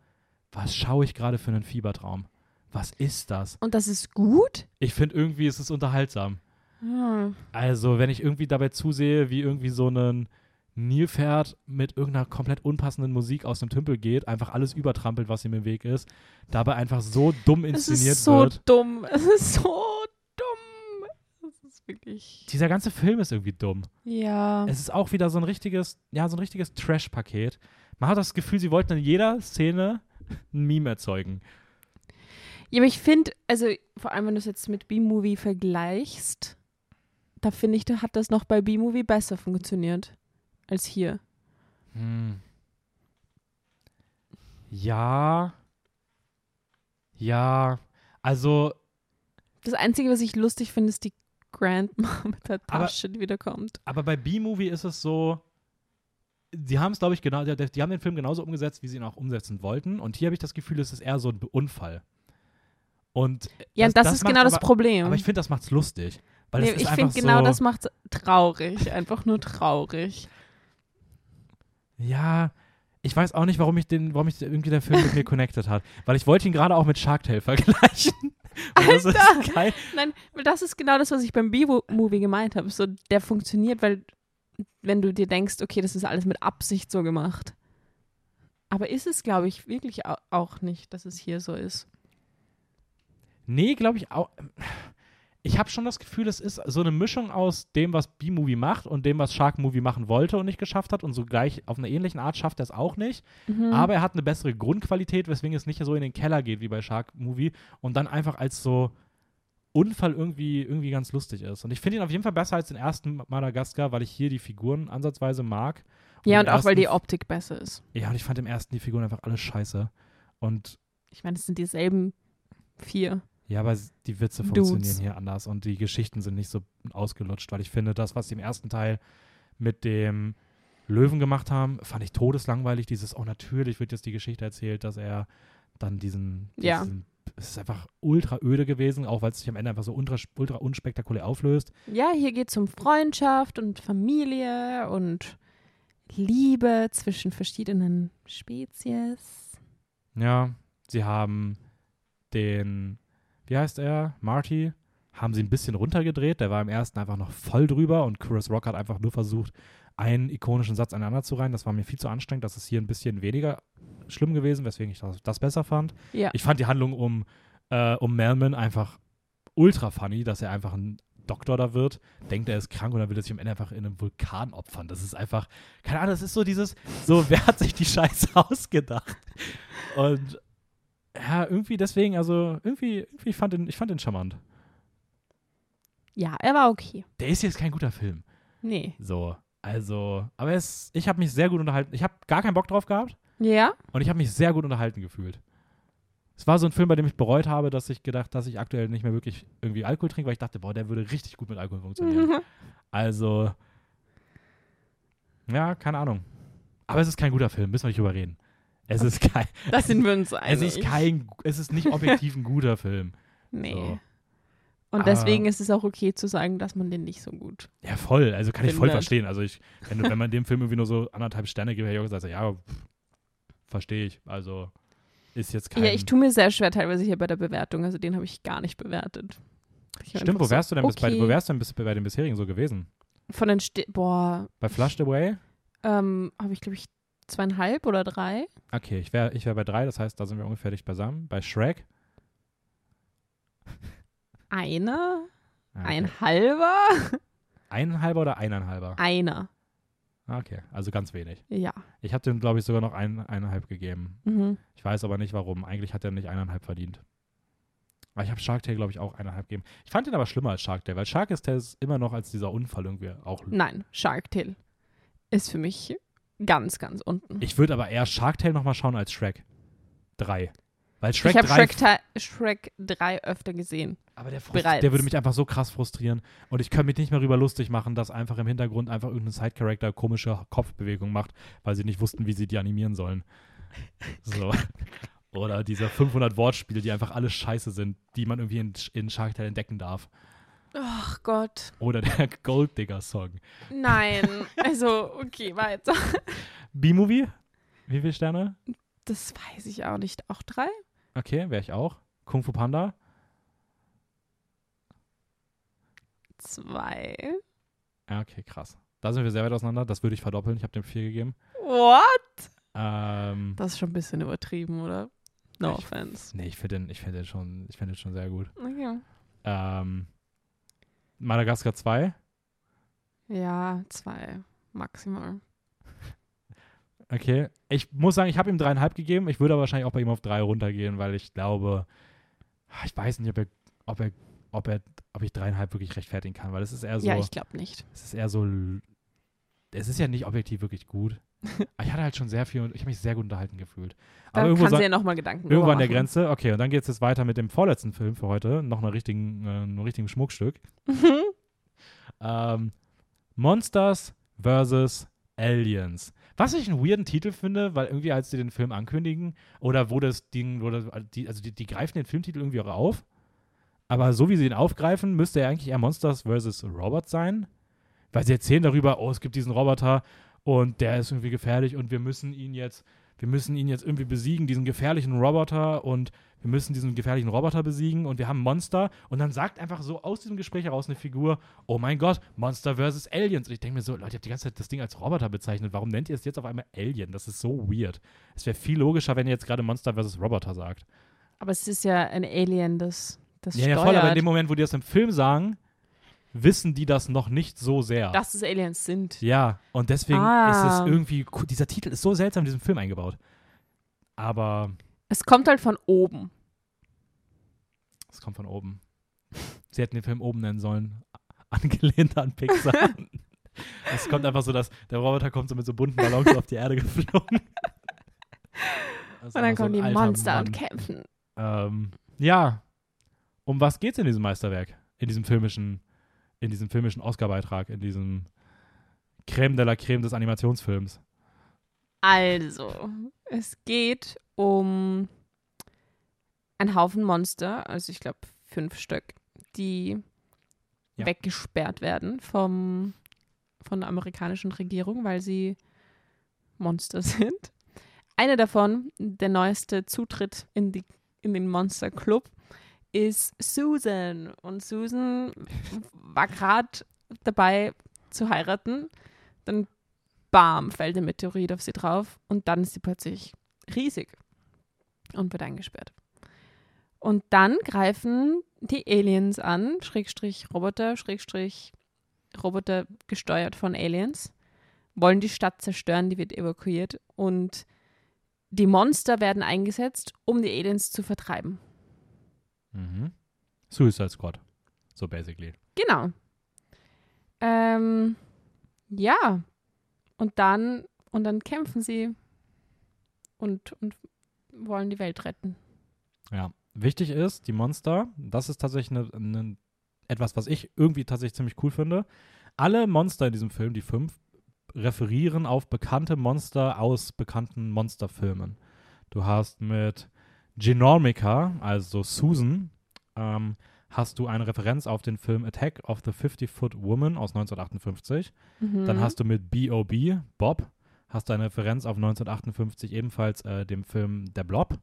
was schaue ich gerade für einen Fiebertraum? Was ist das?
Und das ist gut?
Ich finde irgendwie, ist es unterhaltsam.
Hm.
Also, wenn ich irgendwie dabei zusehe, wie irgendwie so ein Nilpferd mit irgendeiner komplett unpassenden Musik aus dem Tümpel geht, einfach alles übertrampelt, was ihm im Weg ist, dabei einfach so dumm
Es
inszeniert
ist so
wird.
dumm. Es ist so dumm. Es ist wirklich.
Dieser ganze Film ist irgendwie dumm.
Ja.
Es ist auch wieder so ein richtiges, ja, so ein richtiges Trash-Paket. Man hat das Gefühl, sie wollten in jeder Szene ein Meme erzeugen.
Ja, aber ich finde, also vor allem, wenn du es jetzt mit B-Movie vergleichst, da finde ich, da hat das noch bei B-Movie besser funktioniert als hier.
Hm. Ja. Ja. Also,
Das Einzige, was ich lustig finde, ist die Grandma *laughs* mit der
Aber-
Tasche, die wiederkommt.
aber bei B-Movie ist es so, die haben es, glaube ich, genau, die, die haben den Film genauso umgesetzt, wie sie ihn auch umsetzen wollten. Und hier habe ich das Gefühl, es ist eher so ein Unfall. Und
Ja,
Das-
das,
das
ist genau das
aber-
Problem.
aber ich finde, das macht's lustig. Weil
nee, ich finde genau
so,
das macht traurig. *laughs* Einfach nur traurig.
Ja, ich weiß auch nicht, warum ich den, warum ich irgendwie der Film mit mir connected hat. Weil ich wollte ihn gerade auch mit Shark Tale vergleichen. *laughs* Das ist kein,
Nein, weil das ist genau das, was ich beim B-Movie gemeint habe. So, der funktioniert, weil wenn du dir denkst, okay, das ist alles mit Absicht so gemacht. Aber ist es, glaube ich, wirklich au- auch nicht, dass es hier so ist.
Nee, glaube ich auch. Ich habe schon das Gefühl, es ist so eine Mischung aus dem, was B-Movie macht und dem, was Shark Movie machen wollte und nicht geschafft hat. Und so gleich auf einer ähnlichen Art schafft er es auch nicht.
Mhm.
Aber er hat eine bessere Grundqualität, weswegen es nicht so in den Keller geht wie bei Shark Movie und dann einfach als so Unfall irgendwie, irgendwie ganz lustig ist. Und ich finde ihn auf jeden Fall besser als den ersten Madagaskar, weil ich hier die Figuren ansatzweise mag.
ja,
im
und auch weil die Optik besser ist.
Ja, und ich fand im ersten die Figuren einfach alle scheiße. Und
Ich meine, es sind dieselben vier.
Ja, aber die Witze
Dudes.
funktionieren hier anders und die Geschichten sind nicht so ausgelutscht, weil ich finde, das, was sie im ersten Teil mit dem Löwen gemacht haben, fand ich todeslangweilig. Dieses, oh, natürlich wird jetzt die Geschichte erzählt, dass er dann diesen,
Ja.
diesen es ist einfach ultra öde gewesen, auch weil es sich am Ende einfach so ultra, ultra unspektakulär auflöst.
Ja, hier geht es um Freundschaft und Familie und Liebe zwischen verschiedenen Spezies.
Ja, sie haben den, wie heißt er, Marty, haben sie ein bisschen runtergedreht. Der war im ersten einfach noch voll drüber und Chris Rock hat einfach nur versucht, einen ikonischen Satz aneinander zu reihen. Das war mir viel zu anstrengend. Das ist hier ein bisschen weniger schlimm gewesen, weswegen ich das, das besser fand.
Ja.
Ich fand die Handlung um, äh, um Melman einfach ultra funny, dass er einfach ein Doktor da wird, denkt, er ist krank und dann will er sich am Ende einfach in einem Vulkan opfern. Das ist einfach, keine Ahnung, das ist so dieses, so, wer hat sich die Scheiße *laughs* ausgedacht? Und ja, irgendwie deswegen, also irgendwie, irgendwie ich fand den, ich fand den charmant.
ja, er war okay.
Der ist jetzt kein guter Film.
Nee.
So, also, aber es, ich habe mich sehr gut unterhalten. Ich habe gar keinen Bock drauf gehabt
Ja?
und ich habe mich sehr gut unterhalten gefühlt. Es war so ein Film, bei dem ich bereut habe, dass ich gedacht, dass ich aktuell nicht mehr wirklich irgendwie Alkohol trinke, weil ich dachte, boah, der würde richtig gut mit Alkohol funktionieren. *laughs* Also, ja, keine Ahnung. Aber es ist kein guter Film, müssen wir nicht drüber reden. Es ist kein, *laughs*
Das sind wir uns
es
einig.
ist kein, es ist nicht objektiv ein guter Film.
Nee.
So.
Und
Aber-
deswegen ist es auch okay zu sagen, dass man den nicht so gut.
Ja, voll. Also kann ich voll
Findet.
verstehen. Also ich, wenn, wenn man dem Film irgendwie nur so anderthalb Sterne gibt, hätte ich auch gesagt, ja, pff, verstehe ich. Also ist jetzt kein.
Ja, ich tue mir sehr schwer teilweise hier bei der Bewertung. Also den habe ich gar nicht bewertet. Ich
Stimmt, wo wärst du denn bis bei,
okay.
wo wärst du denn bis bei den bisherigen so gewesen?
so, Von den Sti Boah,
Bei Flushed Away?
ähm, habe ich glaube ich zweieinhalb oder drei.
Okay, ich wäre ich wär bei drei, das heißt, da sind wir ungefähr dicht beisammen. Bei Shrek?
Einer?
Ah, okay.
Ein halber? *laughs*
Eineinhalber oder eineinhalber?
Einer.
Ah, Okay, also ganz wenig.
Ja.
Ich habe dem, glaube ich, sogar noch ein, eineinhalb gegeben.
Mhm.
Ich weiß aber nicht warum. Eigentlich hat er nicht eineinhalb verdient. Aber ich habe Shark Tale, glaube ich, auch eineinhalb gegeben. Ich fand ihn aber schlimmer als Shark Tale, weil Shark ist Tale immer noch als dieser Unfall irgendwie auch.
Nein, Shark Tale ist für mich ganz, ganz unten.
Ich würde aber eher Shark Tale nochmal schauen als Shrek 3. Weil Shrek
ich habe
3
Shrek, Shrek 3 öfter gesehen.
Aber der, frust- der würde mich einfach so krass frustrieren. Und ich könnte mich nicht mehr darüber lustig machen, dass einfach im Hintergrund einfach irgendein Side-Character komische Kopfbewegungen macht, weil sie nicht wussten, wie sie die animieren sollen. So. Oder diese 500 Wortspiele, die einfach alle scheiße sind, die man irgendwie in, in Shark Tale entdecken darf.
Ach Gott.
Oder der *laughs* Gold Digger Song.
Nein. *laughs* also, okay, weiter.
B-Movie? Wie viele Sterne?
Das weiß ich auch nicht. Auch drei?
Okay, wäre ich auch. Kung Fu Panda?
Zwei.
Ja, okay, krass. Da sind wir sehr weit auseinander. Das würde ich verdoppeln. Ich habe dem vier gegeben.
What?
Ähm,
Das ist schon ein bisschen übertrieben, oder? No
Ich-
offense.
nee, ich finde den, ich find den, schon- ich find den schon sehr gut.
Okay.
Ähm, Madagaskar 2.
Ja, zwei. Maximal.
Okay. Ich muss sagen, ich habe ihm dreieinhalb gegeben. Ich würde aber wahrscheinlich auch bei ihm auf drei runtergehen, weil ich glaube, ah, ich weiß nicht, ob er, ob er, ob er, ob ich dreieinhalb wirklich rechtfertigen kann, weil es ist eher so,
Ja, ich glaube nicht.
es ist eher so, es ist ja nicht objektiv wirklich gut. Aber ich hatte halt schon sehr viel und ich habe mich sehr gut unterhalten gefühlt.
Da
Aber irgendwo,
kannst
sa-
du ja nochmal Gedanken
irgendwo an der. Grenze. Okay, und dann geht es jetzt weiter mit dem vorletzten Film für heute. Noch einer richtigen, äh, einem richtigen Schmuckstück. *laughs* Ähm, Monsters vs. Aliens. Was ich einen weirden Titel finde, weil irgendwie als sie den Film ankündigen oder wo das Ding, wo das, die, also die, die greifen den Filmtitel irgendwie auch auf. Aber so wie sie ihn aufgreifen, müsste er eigentlich eher Monsters vs. Robots sein. Weil sie erzählen darüber, oh, es gibt diesen Roboter und der ist irgendwie gefährlich und wir müssen ihn jetzt, wir müssen ihn jetzt irgendwie besiegen, diesen gefährlichen Roboter und wir müssen diesen gefährlichen Roboter besiegen und wir haben Monster und dann sagt einfach so aus diesem Gespräch heraus eine Figur, oh mein Gott, Monster versus Aliens. Und ich denke mir so, Leute, ihr habt die ganze Zeit das Ding als Roboter bezeichnet. Warum nennt ihr es jetzt auf einmal Alien? Das ist so weird. Es wäre viel logischer, wenn ihr jetzt gerade Monster versus Roboter sagt.
Aber es ist ja ein Alien, das, das
Ja, ja,
steuert.
voll, aber in dem Moment, wo die das im Film sagen, wissen die das noch nicht so sehr.
dass es Aliens sind.
ja, und deswegen
Ah.
ist es irgendwie, cool. dieser Titel ist so seltsam in diesem Film eingebaut. Aber
Es kommt halt von oben.
es kommt von oben. Sie hätten den Film oben nennen sollen. *laughs* Angelehnt an Pixar. *laughs* es kommt einfach so, dass der Roboter kommt so mit so bunten Ballons auf die Erde geflogen. *laughs*
Und dann
so
kommen
ein
die Monster
Mann.
und kämpfen.
Ähm, ja. Um was geht's in diesem Meisterwerk? In diesem filmischen, in diesem filmischen Oscar-Beitrag, in diesem Creme de la Creme des Animationsfilms.
Also, es geht um einen Haufen Monster, also ich glaube fünf Stück, die
Ja.
weggesperrt werden vom, von der amerikanischen Regierung, weil sie Monster *laughs* sind. Eine davon, der neueste Zutritt in, die, in den Monster Club, ist Susan. Und Susan war gerade dabei zu heiraten. Dann bam, fällt ein Meteorit auf sie drauf und dann ist sie plötzlich riesig und wird eingesperrt. Und dann greifen die Aliens an, Schrägstrich Roboter, Schrägstrich Roboter gesteuert von Aliens, wollen die Stadt zerstören, die wird evakuiert und die Monster werden eingesetzt, um die Aliens zu vertreiben.
Mhm. Suicide Squad. So basically.
Genau. Ähm, ja. Und dann, und dann kämpfen sie und, und wollen die Welt retten.
Ja. Wichtig ist, die Monster, das ist tatsächlich eine, eine, etwas, was ich irgendwie tatsächlich ziemlich cool finde. Alle Monster in diesem Film, die fünf, referieren auf bekannte Monster aus bekannten Monsterfilmen. Du hast mit Genomica, also Susan, ähm, hast du eine Referenz auf den Film Attack of the 50-Foot Woman aus 1958.
Mhm.
Dann hast du mit B.O.B., Bob, hast du eine Referenz auf 1958 ebenfalls äh, dem Film Der Blob,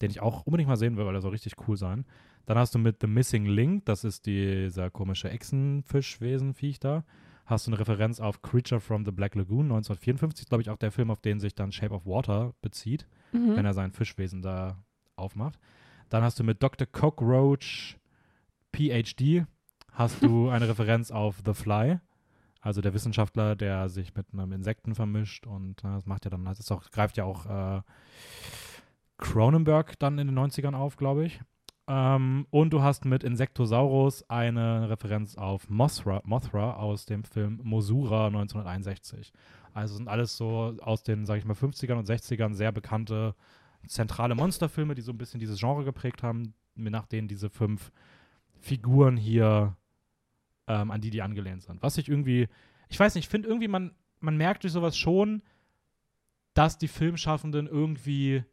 den ich auch unbedingt mal sehen will, weil er soll richtig cool sein. Dann hast du mit The Missing Link, das ist dieser komische Echsenfischwesen-Viech da, hast du eine Referenz auf Creature from the Black Lagoon 1954, glaube ich auch der Film, auf den sich dann Shape of Water bezieht,
mhm.
wenn er sein Fischwesen da aufmacht. Dann hast du mit Dr. Cockroach PhD hast du *laughs* eine Referenz auf The Fly, Also der Wissenschaftler, der sich mit einem Insekten vermischt und äh, das macht ja dann, das ist auch, greift ja auch äh, Cronenberg dann in den 90ern auf, glaube ich. Ähm, und du hast mit Insectosaurus eine Referenz auf Mothra, Mothra aus dem Film Mosura 1961. Also sind alles so aus den, sag ich mal, 50ern und 60ern sehr bekannte zentrale Monsterfilme, die so ein bisschen dieses Genre geprägt haben, nach denen diese fünf Figuren hier, ähm, an die die angelehnt sind. Was ich irgendwie, ich weiß nicht, ich finde irgendwie, man, man merkt durch sowas schon, dass die Filmschaffenden irgendwie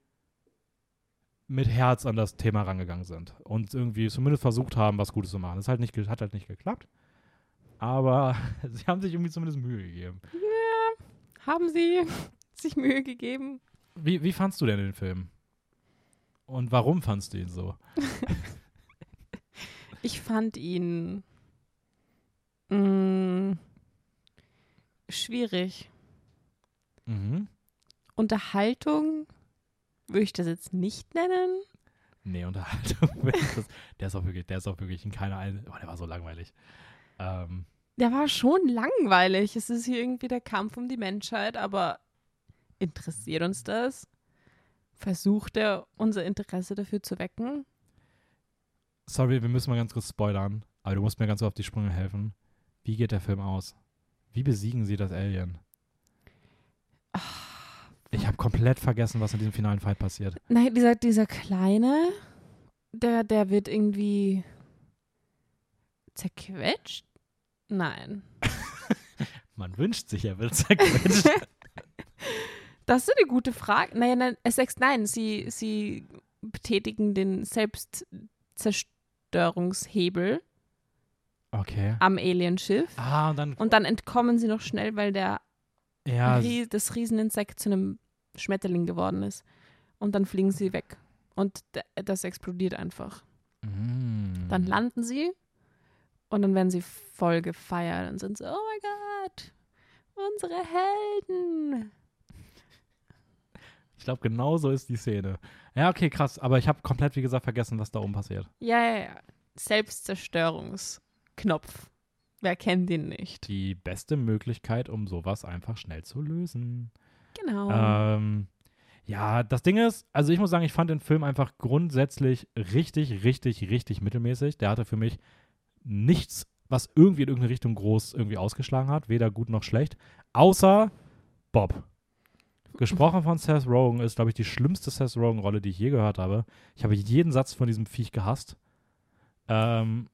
mit Herz an das Thema rangegangen sind und irgendwie zumindest versucht haben, was Gutes zu machen. Das halt nicht, hat halt nicht geklappt. Aber *laughs* sie haben sich irgendwie zumindest Mühe gegeben.
Ja, haben sie *laughs* sich Mühe gegeben.
Wie, wie fandst du denn den Film? Und warum fandst du ihn so? *laughs*
ich fand ihn mh, mm, schwierig.
Mhm.
Unterhaltung würde ich das jetzt nicht nennen.
Nee, Unterhaltung. *laughs* der ist auch wirklich, der ist auch wirklich in keiner Ein oh, der war so langweilig. Ähm,
der war schon langweilig. Es ist hier irgendwie der Kampf um die Menschheit, aber interessiert uns das? Versucht er, unser Interesse dafür zu wecken?
Sorry, wir müssen mal ganz kurz spoilern, aber du musst mir ganz auf die Sprünge helfen. Wie geht der Film aus? Wie besiegen sie das Alien? Ich habe komplett vergessen, was in diesem finalen Fight passiert.
Nein, dieser, dieser Kleine, der, der wird irgendwie zerquetscht? Nein. *laughs*
Man wünscht sich, er wird zerquetscht. *laughs*
das ist eine gute Frage. Naja, nein, nein sie, sie betätigen den Selbstzerstörungshebel
okay.
am Alienschiff.
Ah, und dann,
und dann entkommen sie noch schnell, weil der
ja.
das Rieseninsekt zu einem Schmetterling geworden ist. Und dann fliegen sie weg. Und das explodiert einfach.
Mm.
Dann landen sie und dann werden sie voll gefeiert und sind so, oh mein Gott, unsere Helden.
Ich glaube, genau so ist die Szene. Ja, okay, krass. Aber ich habe komplett, wie gesagt, vergessen, was da oben passiert.
Ja, ja, ja. Selbstzerstörungsknopf. Wer kennt den nicht?
Die beste Möglichkeit, um sowas einfach schnell zu lösen.
Genau.
Ähm, ja, das Ding ist, also ich muss sagen, ich fand den Film einfach grundsätzlich richtig, richtig, richtig mittelmäßig. Der hatte für mich nichts, was irgendwie in irgendeine Richtung groß irgendwie ausgeschlagen hat, weder gut noch schlecht, außer Bob. Gesprochen von Seth Rogen ist, glaube ich, die schlimmste Seth Rogen-Rolle, die ich je gehört habe. Ich habe jeden Satz von diesem Viech gehasst. Ähm,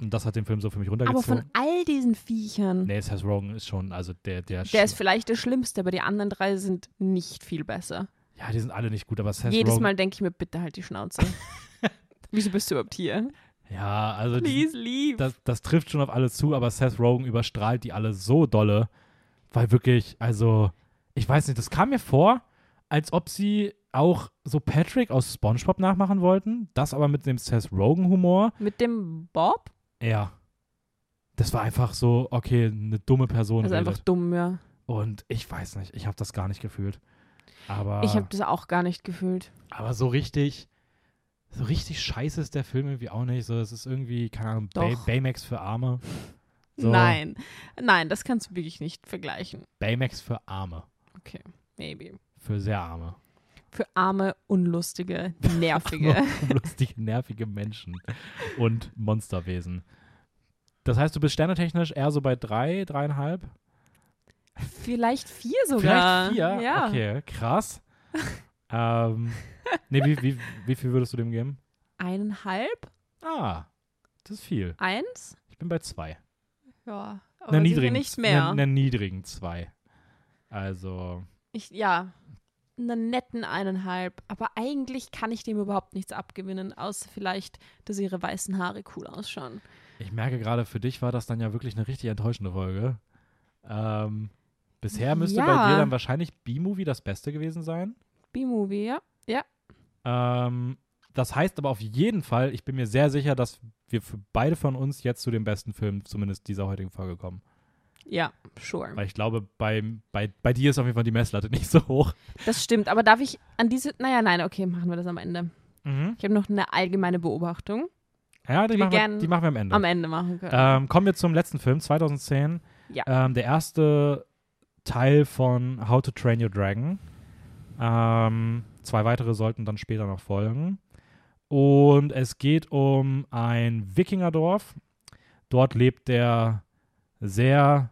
und das hat den Film so für mich runtergezogen.
Aber von all diesen Viechern.
Nee, Seth Rogen ist schon, also der, der.
Der ist vielleicht der Schlimmste, aber die anderen drei sind nicht viel besser.
Ja, die sind alle nicht gut, aber Seth
Jedes
Rogen.
Mal denke ich mir, bitte halt die Schnauze. *laughs* Wieso bist du überhaupt hier?
Ja, also.
Please leave.
Das, das trifft schon auf alle zu, aber Seth Rogen überstrahlt die alle so dolle, weil wirklich, also, ich weiß nicht, das kam mir vor, als ob sie auch so Patrick aus SpongeBob nachmachen wollten, das aber mit dem Seth Rogen-Humor.
Mit dem Bob?
Ja. Das war einfach so, okay, eine dumme Person.
Also einfach dumm, ja.
Und ich weiß nicht, ich habe das gar nicht gefühlt. Aber.
Ich habe das auch gar nicht gefühlt.
Aber so richtig, so richtig scheiße ist der Film irgendwie auch nicht. So, es ist irgendwie, keine Ahnung, Bay Baymax für Arme. *laughs* So.
Nein, nein, das kannst du wirklich nicht vergleichen.
Baymax für Arme.
Okay, maybe.
Für sehr Arme.
Für arme, unlustige, *laughs* nervige.
unlustige, nervige Menschen und Monsterwesen. Das heißt, du bist sternetechnisch eher so bei drei, dreieinhalb?
Vielleicht vier sogar.
Vielleicht vier?
Ja.
Okay, krass. *laughs* ähm, nee, wie, wie, wie viel würdest du dem geben?
Eineinhalb.
Ah, das ist viel.
Eins?
Ich bin bei zwei.
Ja, aber
niedrigen,
nicht mehr.
Einer niedrigen zwei. Also.
Ich, ja, einen netten eineinhalb. Aber eigentlich kann ich dem überhaupt nichts abgewinnen, außer vielleicht, dass ihre weißen Haare cool ausschauen.
Ich merke gerade, für dich war das dann ja wirklich eine richtig enttäuschende Folge. Ähm, bisher müsste
Ja.
bei dir dann wahrscheinlich B-Movie das Beste gewesen sein.
B-Movie, ja. Ja.
Ähm, das heißt aber auf jeden Fall, ich bin mir sehr sicher, dass wir für beide von uns jetzt zu dem besten Film zumindest dieser heutigen Folge kommen.
Ja, sure.
Weil ich glaube, bei, bei, bei dir ist auf jeden Fall die Messlatte *laughs* nicht so hoch.
Das stimmt. Aber darf ich an diese. Naja, nein, okay, machen wir das am Ende.
Mhm.
Ich habe noch eine allgemeine Beobachtung,
Ja, die
Die
machen, wir, die machen wir am Ende.
am Ende machen können.
Ähm, kommen wir zum letzten Film, 2010.
Ja.
Ähm, der erste Teil von How to Train Your Dragon. Ähm, zwei weitere sollten dann später noch folgen. Und es geht um ein Wikingerdorf. Dort lebt der sehr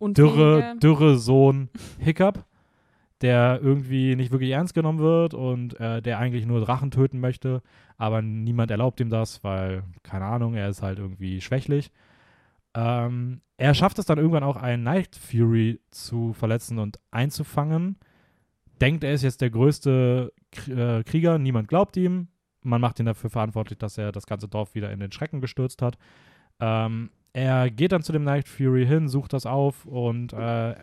dürre,
Unfähige-
dürre Sohn Hiccup, der irgendwie nicht wirklich ernst genommen wird und äh, der eigentlich nur Drachen töten möchte, aber niemand erlaubt ihm das, weil, keine Ahnung, er ist halt irgendwie schwächlich. Ähm, er schafft es dann irgendwann auch, einen Night Fury zu verletzen und einzufangen. Denkt, er ist jetzt der größte K äh, Krieger, niemand glaubt ihm. Man macht ihn dafür verantwortlich, dass er das ganze Dorf wieder in den Schrecken gestürzt hat. Ähm, er geht dann zu dem Night Fury hin, sucht das auf und äh,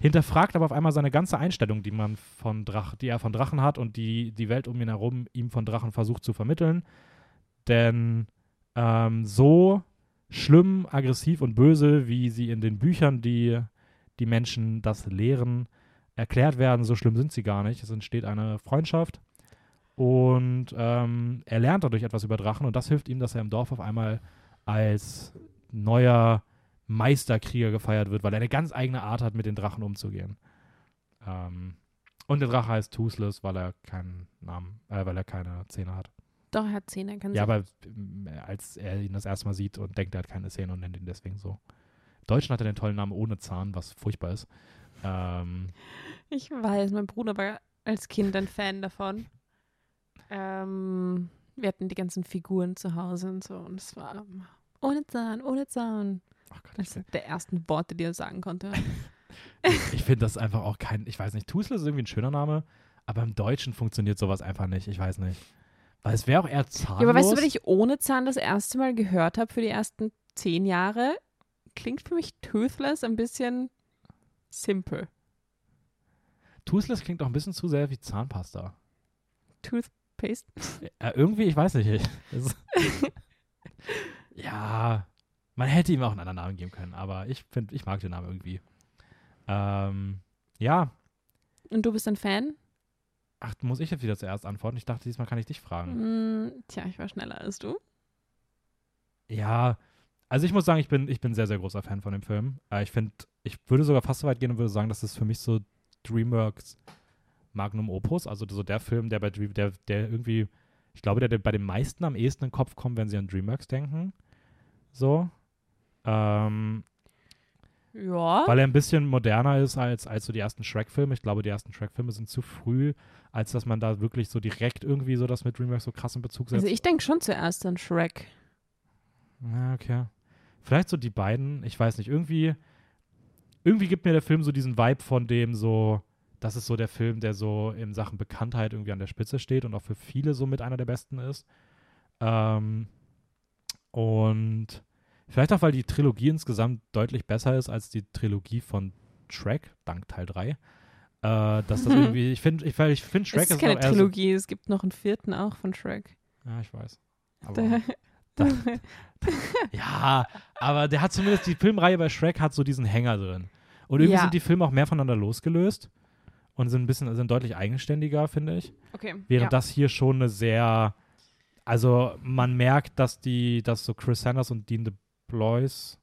hinterfragt aber auf einmal seine ganze Einstellung, die man von Drach, die er von Drachen hat und die die Welt um ihn herum ihm von Drachen versucht zu vermitteln. Denn ähm, so schlimm, aggressiv und böse, wie sie in den Büchern, die die Menschen das lehren, erklärt werden, so schlimm sind sie gar nicht. Es entsteht eine Freundschaft und ähm, er lernt dadurch etwas über Drachen und das hilft ihm, dass er im Dorf auf einmal als neuer Meisterkrieger gefeiert wird, weil er eine ganz eigene Art hat, mit den Drachen umzugehen. Ähm, und der Drache heißt Toothless, weil er keinen Namen, äh, weil er keine Zähne hat.
Doch, er hat Zähne, kann
Ja, aber ähm, als er ihn das erste Mal sieht und denkt, er hat keine Zähne und nennt ihn deswegen so. Im Deutschen hat er den tollen Namen ohne Zahn, was furchtbar ist. Ähm,
Ich weiß, mein Bruder war als Kind ein Fan davon. Ähm, wir hatten die ganzen Figuren zu Hause und so und es war ähm, ohne Zahn, ohne Zahn.
ach Gott,
Das sind der ersten Worte, die er sagen konnte. *laughs*
ich finde das einfach auch kein, ich weiß nicht, Toothless ist irgendwie ein schöner Name, aber im Deutschen funktioniert sowas einfach nicht, ich weiß nicht. Weil es wäre auch eher zahnlos.
Ja, aber weißt du, wenn ich ohne Zahn das erste Mal gehört habe für die ersten zehn Jahre, klingt für mich Toothless ein bisschen simpel.
Toothless klingt auch ein bisschen zu sehr wie Zahnpasta.
Toothpaste.
Ja, irgendwie, ich weiß nicht. Ich, es, *laughs* ja, man hätte ihm auch einen anderen Namen geben können, aber ich finde, ich mag den Namen irgendwie. Ähm, ja,
Und du bist ein Fan?
ach, muss ich jetzt wieder zuerst antworten? Ich dachte, diesmal kann ich dich fragen.
Hm, tja, ich war schneller als du.
Ja, also ich muss sagen, ich bin, ich bin sehr, sehr großer Fan von dem Film. Äh, ich finde, ich würde sogar fast so weit gehen und würde sagen, das ist für mich so DreamWorks Magnum Opus, also so der Film, der bei Dream, der, der irgendwie, ich glaube, der, der bei den meisten am ehesten in den Kopf kommt, wenn sie an DreamWorks denken. So. Ähm,
Ja.
weil er ein bisschen moderner ist als, als so die ersten Shrek-Filme. Ich glaube, die ersten Shrek-Filme sind zu früh, als dass man da wirklich so direkt irgendwie so das mit DreamWorks so krass in Bezug setzt.
Also ich denke schon zuerst an Shrek.
Ja, okay. Vielleicht so die beiden, ich weiß nicht, irgendwie, irgendwie gibt mir der Film so diesen Vibe von dem so, das ist so der Film, der so in Sachen Bekanntheit irgendwie an der Spitze steht und auch für viele so mit einer der besten ist. Ähm, und vielleicht auch, weil die Trilogie insgesamt deutlich besser ist als die Trilogie von Shrek, dank Teil 3. Äh, dass das irgendwie, ich finde, ich, ich finde Shrek
es ist keine
auch eher so-
Trilogie, es gibt noch einen vierten auch von Shrek.
Ja, ich weiß. Aber,
Der, *laughs*
Ja, aber der hat zumindest, die Filmreihe bei Shrek hat so diesen Hänger drin. Und irgendwie
Ja.
sind die Filme auch mehr voneinander losgelöst und sind ein bisschen, sind deutlich eigenständiger, finde ich.
okay.
Während
ja.
das hier schon eine sehr, also man merkt, dass die, dass so Chris Sanders und Dean DeBlois,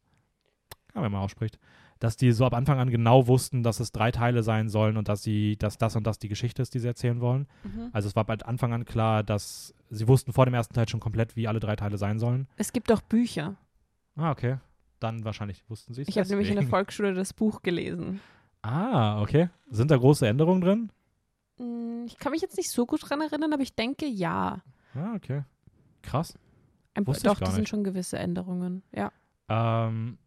kann man mal ausspricht, dass die so ab Anfang an genau wussten, dass es drei Teile sein sollen und dass sie, dass das und das die Geschichte ist, die sie erzählen wollen.
Mhm.
Also es war bei Anfang an klar, dass sie wussten vor dem ersten Teil schon komplett, wie alle drei Teile sein sollen.
Es gibt auch Bücher.
Ah, okay. Dann wahrscheinlich wussten sie es.
Ich habe nämlich in der. Volksschule das Buch gelesen.
Ah, okay. Sind da große Änderungen drin?
Hm, Ich kann mich jetzt nicht so gut dran erinnern, aber ich denke ja.
Ah, okay. Krass.
Ein,
Wusste ich
doch,
gar
das sind
nicht.
schon gewisse Änderungen. Ja.
Ähm,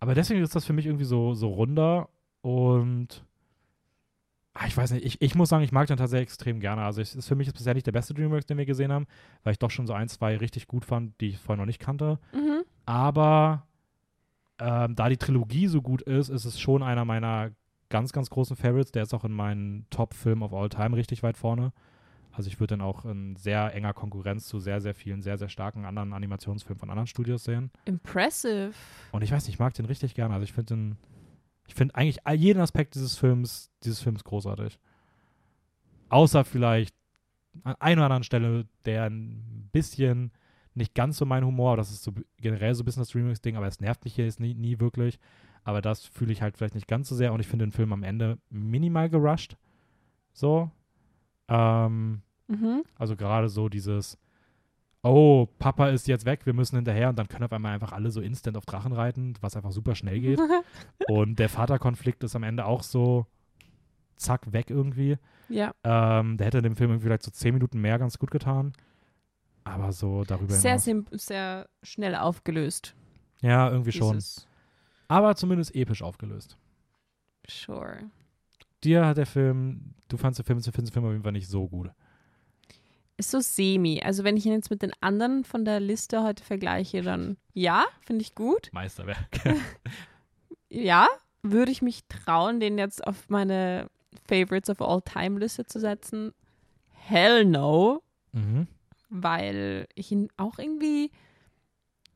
aber deswegen ist das für mich irgendwie so, so runder und ah, ich weiß nicht, ich, ich muss sagen, ich mag den tatsächlich extrem gerne. Also es ist für mich ist bisher nicht der beste Dreamworks, den wir gesehen haben, weil ich doch schon so ein, zwei richtig gut fand, die ich vorher noch nicht kannte.
Mhm.
Aber ähm, da die Trilogie so gut ist, ist es schon einer meiner ganz, ganz großen Favorites. Der ist auch in meinen Top-Film of all time richtig weit vorne. Also ich würde den auch in sehr enger Konkurrenz zu sehr, sehr vielen, sehr, sehr starken anderen Animationsfilmen von anderen Studios sehen.
Impressive.
Und ich weiß nicht, ich mag den richtig gerne. Also ich finde den, ich finde eigentlich jeden Aspekt dieses Films, dieses Films großartig. Außer vielleicht an einer oder anderen Stelle, der ein bisschen nicht ganz so mein Humor. Das ist so generell so ein bisschen das Remix-Ding, aber es nervt mich hier jetzt nie, nie wirklich. Aber das fühle ich halt vielleicht nicht ganz so sehr und ich finde den Film am Ende minimal gerusht. So. Ähm,
Mhm.
also gerade so dieses, oh, Papa ist jetzt weg, wir müssen hinterher und dann können auf einmal einfach alle so instant auf Drachen reiten, was einfach super schnell geht. *laughs* und der Vaterkonflikt ist am Ende auch so zack, weg irgendwie.
ja.
Ähm, der hätte dem Film irgendwie vielleicht so zehn Minuten mehr ganz gut getan. Aber so darüber
Sehr,
hinaus.
sehr schnell aufgelöst.
Ja, irgendwie schon. Aber zumindest episch aufgelöst.
Sure.
Dir hat der Film, du fandst den Film, du findest den Film auf jeden Fall nicht so gut.
Ist so semi. Also wenn ich ihn jetzt mit den anderen von der Liste heute vergleiche, dann ja, finde ich gut.
Meisterwerk. *laughs*
Ja, würde ich mich trauen, den jetzt auf meine Favorites of All Time Liste zu setzen? Hell no,
mhm.
Weil ich ihn auch irgendwie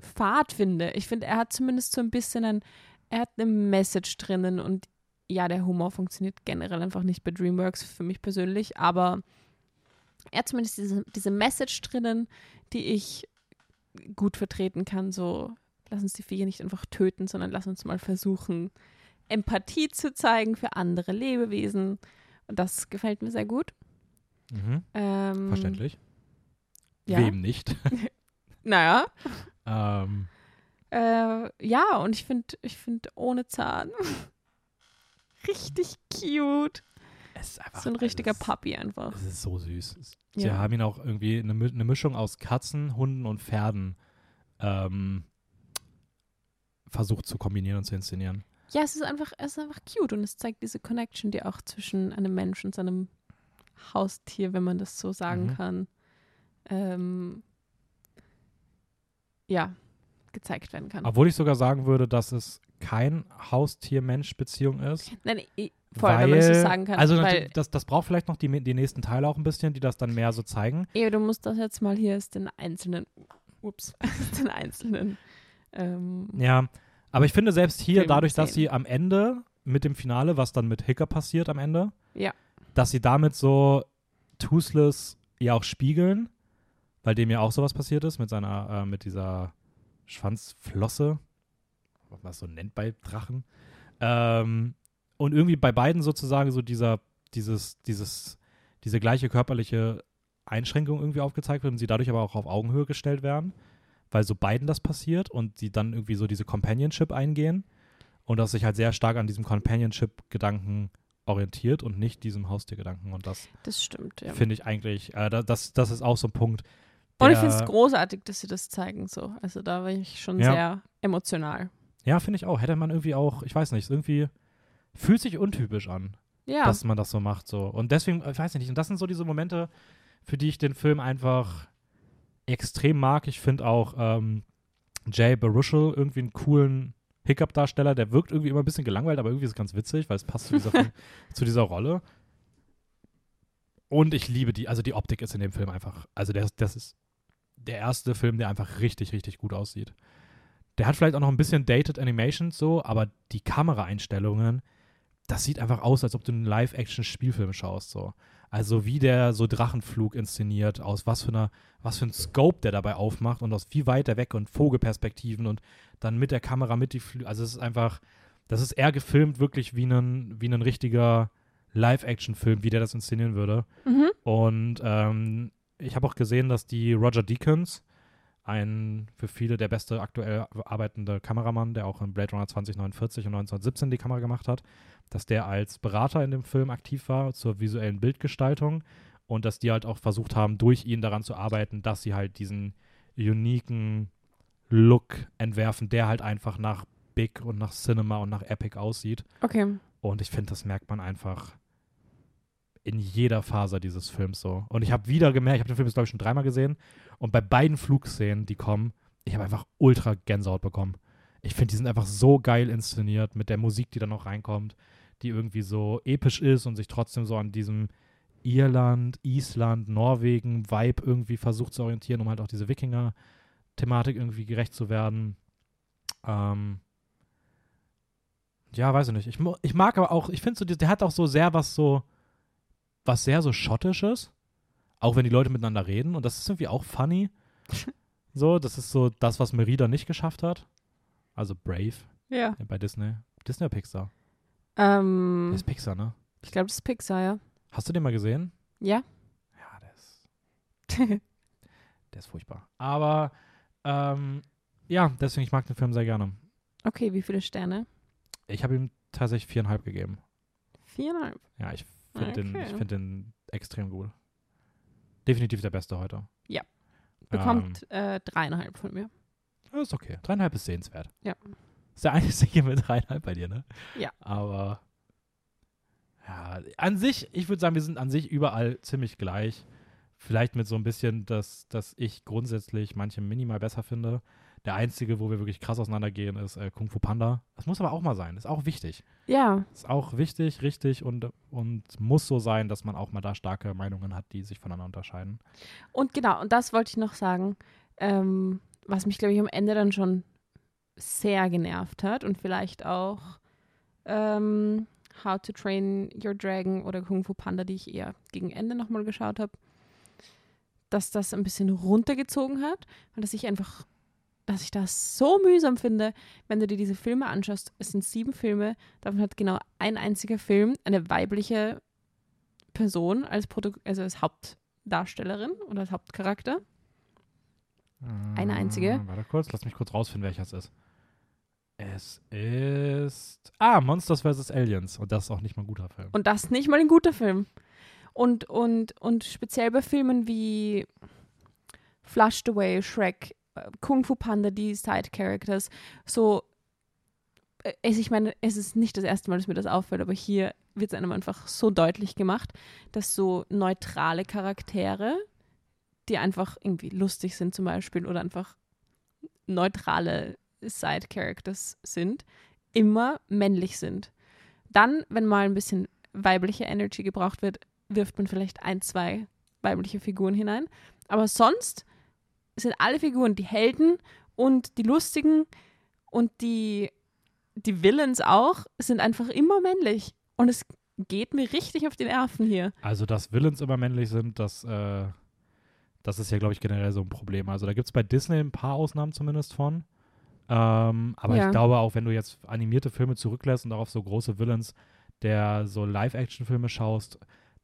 fad finde. Ich finde, er hat zumindest so ein bisschen ein, er hat eine Message drinnen und ja, der Humor funktioniert generell einfach nicht bei DreamWorks für mich persönlich, aber er hat zumindest diese, diese Message drinnen, die ich gut vertreten kann, so lass uns die Viecher nicht einfach töten, sondern lass uns mal versuchen, Empathie zu zeigen für andere Lebewesen. Und das gefällt mir sehr gut.
Mhm.
Ähm,
Verständlich.
Ja.
Wem nicht? *laughs*
Naja,
ähm,
Äh, ja, und ich finde, ich finde ohne Zahn *laughs* richtig cute.
es ist einfach
So ein richtiger
es ist-
Puppy einfach.
Es ist so süß. Sie
Ja.
haben ihn auch irgendwie eine, eine Mischung aus Katzen, Hunden und Pferden ähm, versucht zu kombinieren und zu inszenieren.
Ja, es ist einfach, es ist einfach cute und es zeigt diese Connection, die auch zwischen einem Mensch und seinem Haustier, wenn man das so sagen
Mhm.
kann, ähm, ja, gezeigt werden kann.
Obwohl ich sogar sagen würde, dass es kein Haustier-Mensch-Beziehung ist.
Nein, ich, voll, wenn man das
weil-
sagen kann.
Also
weil,
das, das braucht vielleicht noch die, die nächsten Teile auch ein bisschen, die das dann mehr so zeigen.
ehe, du musst das jetzt mal hier aus den einzelnen, ups, *laughs* den einzelnen ähm,
Ja, aber ich finde selbst hier, dadurch, dass sie am Ende mit dem Finale, was dann mit Hicker passiert am Ende,
Ja.
dass sie damit so Toothless ja auch spiegeln, weil dem ja auch sowas passiert ist mit seiner, äh, mit dieser Schwanzflosse, was man so nennt bei Drachen. Ähm, und irgendwie bei beiden sozusagen so dieser, dieses, dieses, diese gleiche körperliche Einschränkung irgendwie aufgezeigt wird und sie dadurch aber auch auf Augenhöhe gestellt werden, weil so beiden das passiert und sie dann irgendwie so diese Companionship eingehen und das sich halt sehr stark an diesem Companionship-Gedanken orientiert und nicht diesem Haustiergedanken und das
das stimmt, ja.
finde ich eigentlich, äh, da- das, das ist auch so ein Punkt.
Und ich finde es großartig, dass sie das zeigen so. Also da war ich schon
Ja.
sehr emotional.
Ja, finde ich auch. Hätte man irgendwie auch, ich weiß nicht, irgendwie fühlt sich untypisch an,
Ja,
dass man das so macht. So. Und deswegen, ich weiß nicht, und das sind so diese Momente, für die ich den Film einfach extrem mag. Ich finde auch ähm, Jay Baruchel irgendwie einen coolen Hiccup-Darsteller, der wirkt irgendwie immer ein bisschen gelangweilt, aber irgendwie ist es ganz witzig, weil es passt zu dieser, *laughs* zu dieser Rolle. Und ich liebe die, also die Optik ist in dem Film einfach, also der, das ist der erste Film, der einfach richtig, richtig gut aussieht. Der hat vielleicht auch noch ein bisschen dated Animations so, aber die Kameraeinstellungen, das sieht einfach aus, als ob du einen Live-Action-Spielfilm schaust so. Also wie der so Drachenflug inszeniert, aus was für einer, was für ein Scope der dabei aufmacht und aus wie weit er weg und Vogelperspektiven und dann mit der Kamera mit die Flüge. Also es ist einfach, das ist eher gefilmt wirklich wie ein, wie ein richtiger Live-Action-Film, wie der das inszenieren würde.
mhm.
Und ähm, ich habe auch gesehen, dass die Roger Deakins, ein für viele der beste aktuell arbeitende Kameramann, der auch in Blade Runner 2049 und 1917 die Kamera gemacht hat, dass der als Berater in dem Film aktiv war zur visuellen Bildgestaltung und dass die halt auch versucht haben, durch ihn daran zu arbeiten, dass sie halt diesen uniken Look entwerfen, der halt einfach nach Big und nach Cinema und nach Epic aussieht.
okay.
Und ich finde, das merkt man einfach in jeder Faser dieses Films so. Und ich habe wieder gemerkt, ich habe den Film jetzt, glaube ich, schon dreimal gesehen. Und bei beiden Flugszenen, die kommen, ich habe einfach ultra Gänsehaut bekommen. Ich finde, die sind einfach so geil inszeniert mit der Musik, die dann noch reinkommt, die irgendwie so episch ist und sich trotzdem so an diesem Irland, Island, Norwegen Vibe irgendwie versucht zu orientieren, um halt auch diese Wikinger-Thematik irgendwie gerecht zu werden. Ähm, ja, weiß ich nicht. Ich, ich mag aber auch, ich finde so, der hat auch so sehr was so, was sehr so schottisches. Auch wenn die Leute miteinander reden. Und das ist irgendwie auch funny. *laughs* So, das ist so das, was Merida nicht geschafft hat. Also Brave
Ja.
bei Disney. Disney oder Pixar?
Ähm,
Das ist Pixar, ne?
ich glaube, das ist Pixar, ja.
Hast du den mal gesehen?
Ja.
Ja, der ist, *laughs* der ist furchtbar. Aber ähm, ja, deswegen, ich mag den Film sehr gerne.
okay, wie viele Sterne?
Ich habe ihm tatsächlich viereinhalb gegeben.
Viereinhalb.
Ja, ich finde den, ich
Okay.
find den extrem gut. Definitiv der beste heute.
Bekommt äh, dreieinhalb von mir.
Ja, ist okay. Dreieinhalb ist sehenswert.
Ja.
Ist der einzige mit dreieinhalb bei dir, ne?
Ja.
Aber ja, an sich, ich würde sagen, wir sind an sich überall ziemlich gleich. Vielleicht mit so ein bisschen, dass, dass ich grundsätzlich manche minimal besser finde. Der einzige, wo wir wirklich krass auseinandergehen, ist äh, Kung Fu Panda. Das muss aber auch mal sein. Ist auch wichtig.
Ja,
Ist auch wichtig, richtig und, und muss so sein, dass man auch mal da starke Meinungen hat, die sich voneinander unterscheiden.
und genau, und das wollte ich noch sagen, ähm, was mich, glaube ich, am Ende dann schon sehr genervt hat und vielleicht auch ähm, How to Train Your Dragon oder Kung Fu Panda, die ich eher gegen Ende nochmal geschaut habe, dass das ein bisschen runtergezogen hat und dass ich einfach, dass ich das so mühsam finde, wenn du dir diese Filme anschaust. Es sind sieben Filme, davon hat genau ein einziger Film eine weibliche Person als, Produ also als Hauptdarstellerin oder als Hauptcharakter. Eine einzige?
Äh, Warte kurz, lass mich kurz rausfinden, welcher es ist. Es ist. Ah, Monsters vs. Aliens. Und das ist auch nicht mal ein guter Film.
Und das nicht mal ein guter Film. Und, und, und speziell bei Filmen wie Flushed Away, Shrek, äh, Kung Fu Panda, die Side-Characters, so, äh, ich meine, es ist nicht das erste Mal, dass mir das auffällt, aber hier wird es einem einfach so deutlich gemacht, dass so neutrale Charaktere, die einfach irgendwie lustig sind zum Beispiel oder einfach neutrale Side-Characters sind, immer männlich sind. Dann, wenn mal ein bisschen weibliche Energy gebraucht wird, wirft man vielleicht ein, zwei weibliche Figuren hinein. Aber sonst sind alle Figuren die Helden und die Lustigen und die, die Villains auch, sind einfach immer männlich. Und es geht mir richtig auf die Nerven hier.
Also, dass Villains immer männlich sind, das, äh, das ist ja, glaube ich, generell so ein Problem. Also, da gibt es bei Disney ein paar Ausnahmen zumindest von. Ähm, aber
Ja.
ich glaube auch, wenn du jetzt animierte Filme zurücklässt und auch auf so große Villains der so Live-Action-Filme schaust,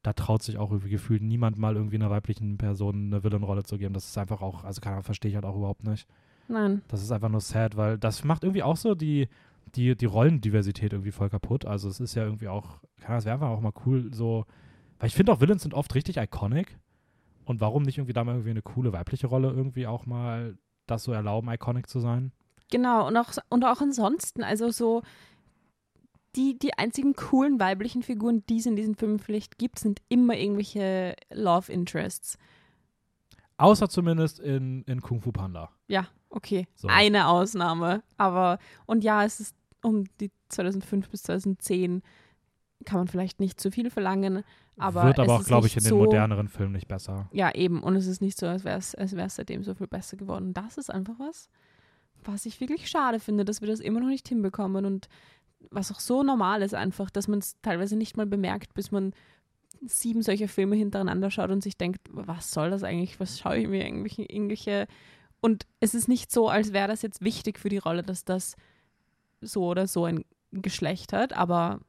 da traut sich auch irgendwie gefühlt niemand mal irgendwie einer weiblichen Person eine Villain-Rolle zu geben. Das ist einfach auch, also keine Ahnung, verstehe ich halt auch überhaupt nicht.
Nein.
Das ist einfach nur sad, weil das macht irgendwie auch so die, die, die Rollendiversität irgendwie voll kaputt. Also es ist ja irgendwie auch, keine Ahnung, es wäre einfach auch mal cool, so, weil ich finde auch Villains sind oft richtig iconic. Und warum nicht irgendwie da mal irgendwie eine coole weibliche Rolle irgendwie auch mal das so erlauben, iconic zu sein?
Genau, und auch, und auch ansonsten, also so die, die einzigen coolen weiblichen Figuren, die es in diesen Filmen vielleicht gibt, sind immer irgendwelche Love Interests.
Außer zumindest in, in Kung Fu Panda.
Ja, okay.
So.
Eine Ausnahme. Aber, und ja, es ist um die 2005 bis 2010 kann man vielleicht nicht zu viel verlangen, aber
Wird aber auch, glaube ich, in
nicht
den
so,
moderneren Filmen nicht besser.
Ja, eben. Und es ist nicht so, als wäre es als wär's seitdem so viel besser geworden. Das ist einfach was, was ich wirklich schade finde, dass wir das immer noch nicht hinbekommen und was auch so normal ist einfach, dass man es teilweise nicht mal bemerkt, bis man sieben solcher Filme hintereinander schaut und sich denkt, was soll das eigentlich, was schaue ich mir irgendwelche, irgendwelche und es ist nicht so, als wäre das jetzt wichtig für die Rolle, dass das so oder so ein Geschlecht hat, aber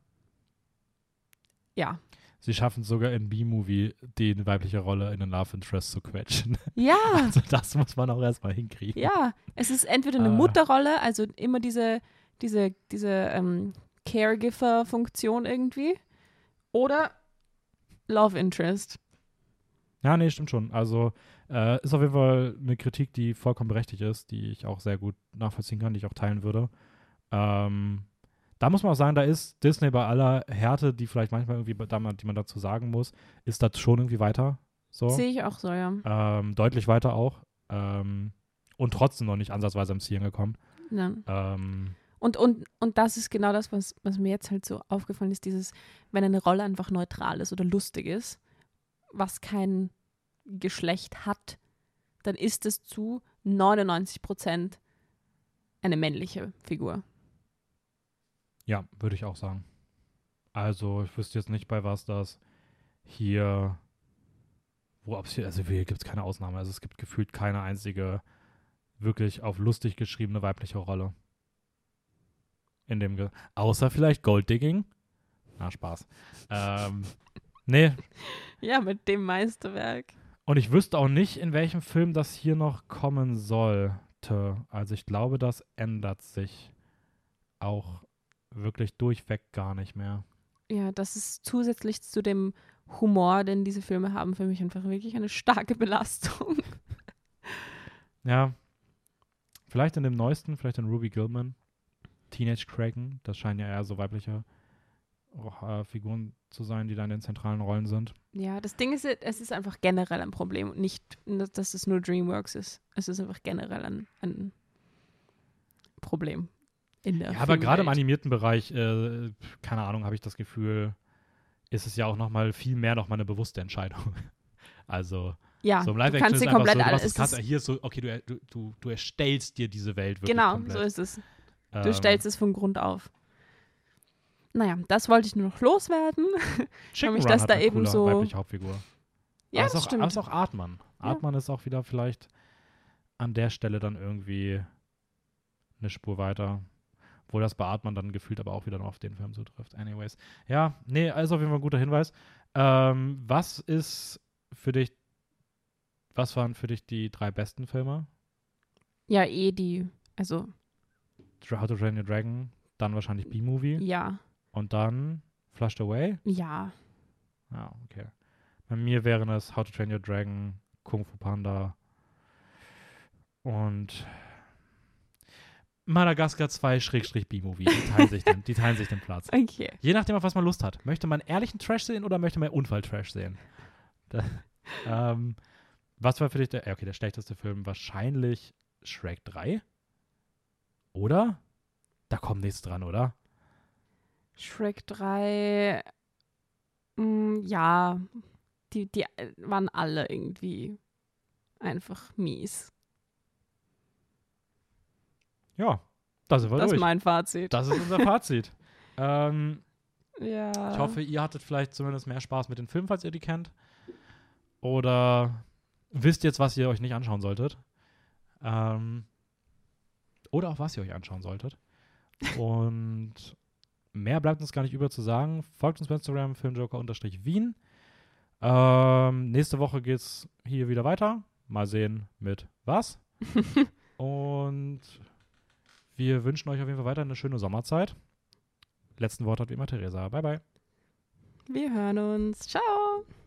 ja.
Sie schaffen es sogar in B-Movie, die weibliche Rolle in den Love Interest zu quetschen.
Ja, *laughs*
Also das muss man auch erstmal hinkriegen.
Ja, es ist entweder eine
Ah.
Mutterrolle, also immer diese, diese, diese ähm, Caregiver-Funktion irgendwie, oder Love Interest.
Ja, nee, stimmt schon. Also äh, ist auf jeden Fall eine Kritik, die vollkommen berechtigt ist, die ich auch sehr gut nachvollziehen kann, die ich auch teilen würde. Ähm, da muss man auch sagen, da ist Disney bei aller Härte, die vielleicht manchmal irgendwie, da man, die man dazu sagen muss, ist das schon irgendwie weiter. So.
Sehe ich auch so, ja.
Ähm, deutlich weiter auch. Ähm, und trotzdem noch nicht ansatzweise am Ziel gekommen.
ja.
Ähm,
Und, und, und das ist genau das, was, was mir jetzt halt so aufgefallen ist, dieses, wenn eine Rolle einfach neutral ist oder lustig ist, was kein Geschlecht hat, dann ist es zu 99 Prozent eine männliche Figur.
Ja, würde ich auch sagen. Also, ich wüsste jetzt nicht, bei was das hier, wo hier, also hier gibt es keine Ausnahme. Also es gibt gefühlt keine einzige wirklich auf lustig geschriebene weibliche Rolle. In dem, Ge außer vielleicht Golddigging. Na, Spaß. ähm, nee, *laughs*
Ja, mit dem Meisterwerk.
und ich wüsste auch nicht, in welchem Film das hier noch kommen sollte. Also ich glaube, das ändert sich auch wirklich durchweg gar nicht mehr.
Ja, das ist zusätzlich zu dem Humor, den diese Filme haben, für mich einfach wirklich eine starke Belastung. *laughs*
Ja, vielleicht in dem neuesten, vielleicht in Ruby Gilman, Teenage Kraken, das scheinen ja eher so weibliche äh, Figuren zu sein, die da in den zentralen Rollen sind.
Ja, das Ding ist, es ist einfach generell ein Problem und nicht, dass es nur DreamWorks ist. Es ist einfach generell ein, ein Problem in der
Ja, aber gerade im animierten Bereich, äh, keine Ahnung, habe ich das Gefühl, ist es ja auch noch mal viel mehr noch mal eine bewusste Entscheidung. *laughs* Also
ja,
so im
du kannst dir komplett
so,
alles.
krass, hier ist so, okay, du, du, du, du erstellst dir diese Welt wirklich
Genau,
komplett.
so ist es. Du
Ähm,
stellst es von Grund auf. Naja, das wollte ich nur noch loswerden.
Chicken
mich,
Run
dass
hat
da eben so-
weibliche Hauptfigur.
Ja,
aber
das
ist auch,
stimmt.
aber ist auch Artmann.
Ja.
Artmann ist auch wieder vielleicht an der Stelle dann irgendwie eine Spur weiter. Wo das bei Artmann dann gefühlt aber auch wieder noch auf den Film zutrifft. Anyways. Ja, nee, also auf jeden Fall ein guter Hinweis. Ähm, was ist für dich, was waren für dich die drei besten Filme?
Ja, eh die, also
How to Train Your Dragon, dann wahrscheinlich B-Movie
ja,
und dann Flushed Away.
ja.
Ja, okay. Bei mir wären es How to Train Your Dragon, Kung Fu Panda und Madagaskar 2 Schrägstrich B-Movie. Die teilen sich den, die teilen sich den Platz. *laughs*
Okay.
Je nachdem, auf was man Lust hat. Möchte man ehrlichen Trash sehen oder möchte man Unfall-Trash sehen? *laughs* Da, ähm, was war für dich der, okay, der schlechteste Film? Wahrscheinlich Shrek 3? Oder? Da kommt nichts dran, oder?
Shrek 3, mm, ja, die, die äh, waren alle irgendwie einfach mies.
Ja, da sind wir
Das ist
durch.
mein Fazit.
Das ist unser Fazit. *laughs* ähm,
ja.
Ich hoffe, ihr hattet vielleicht zumindest mehr Spaß mit den Filmen, falls ihr die kennt. Oder wisst jetzt, was ihr euch nicht anschauen solltet. Ähm, oder auch, was ihr euch anschauen solltet. Und mehr bleibt uns gar nicht über zu sagen. Folgt uns bei Instagram, filmjoker-wien. Ähm, nächste Woche geht's hier wieder weiter. Mal sehen mit was. *laughs* Und wir wünschen euch auf jeden Fall weiter eine schöne Sommerzeit. Letzten Wort hat wie immer Theresa. Bye, bye.
Wir hören uns. Ciao.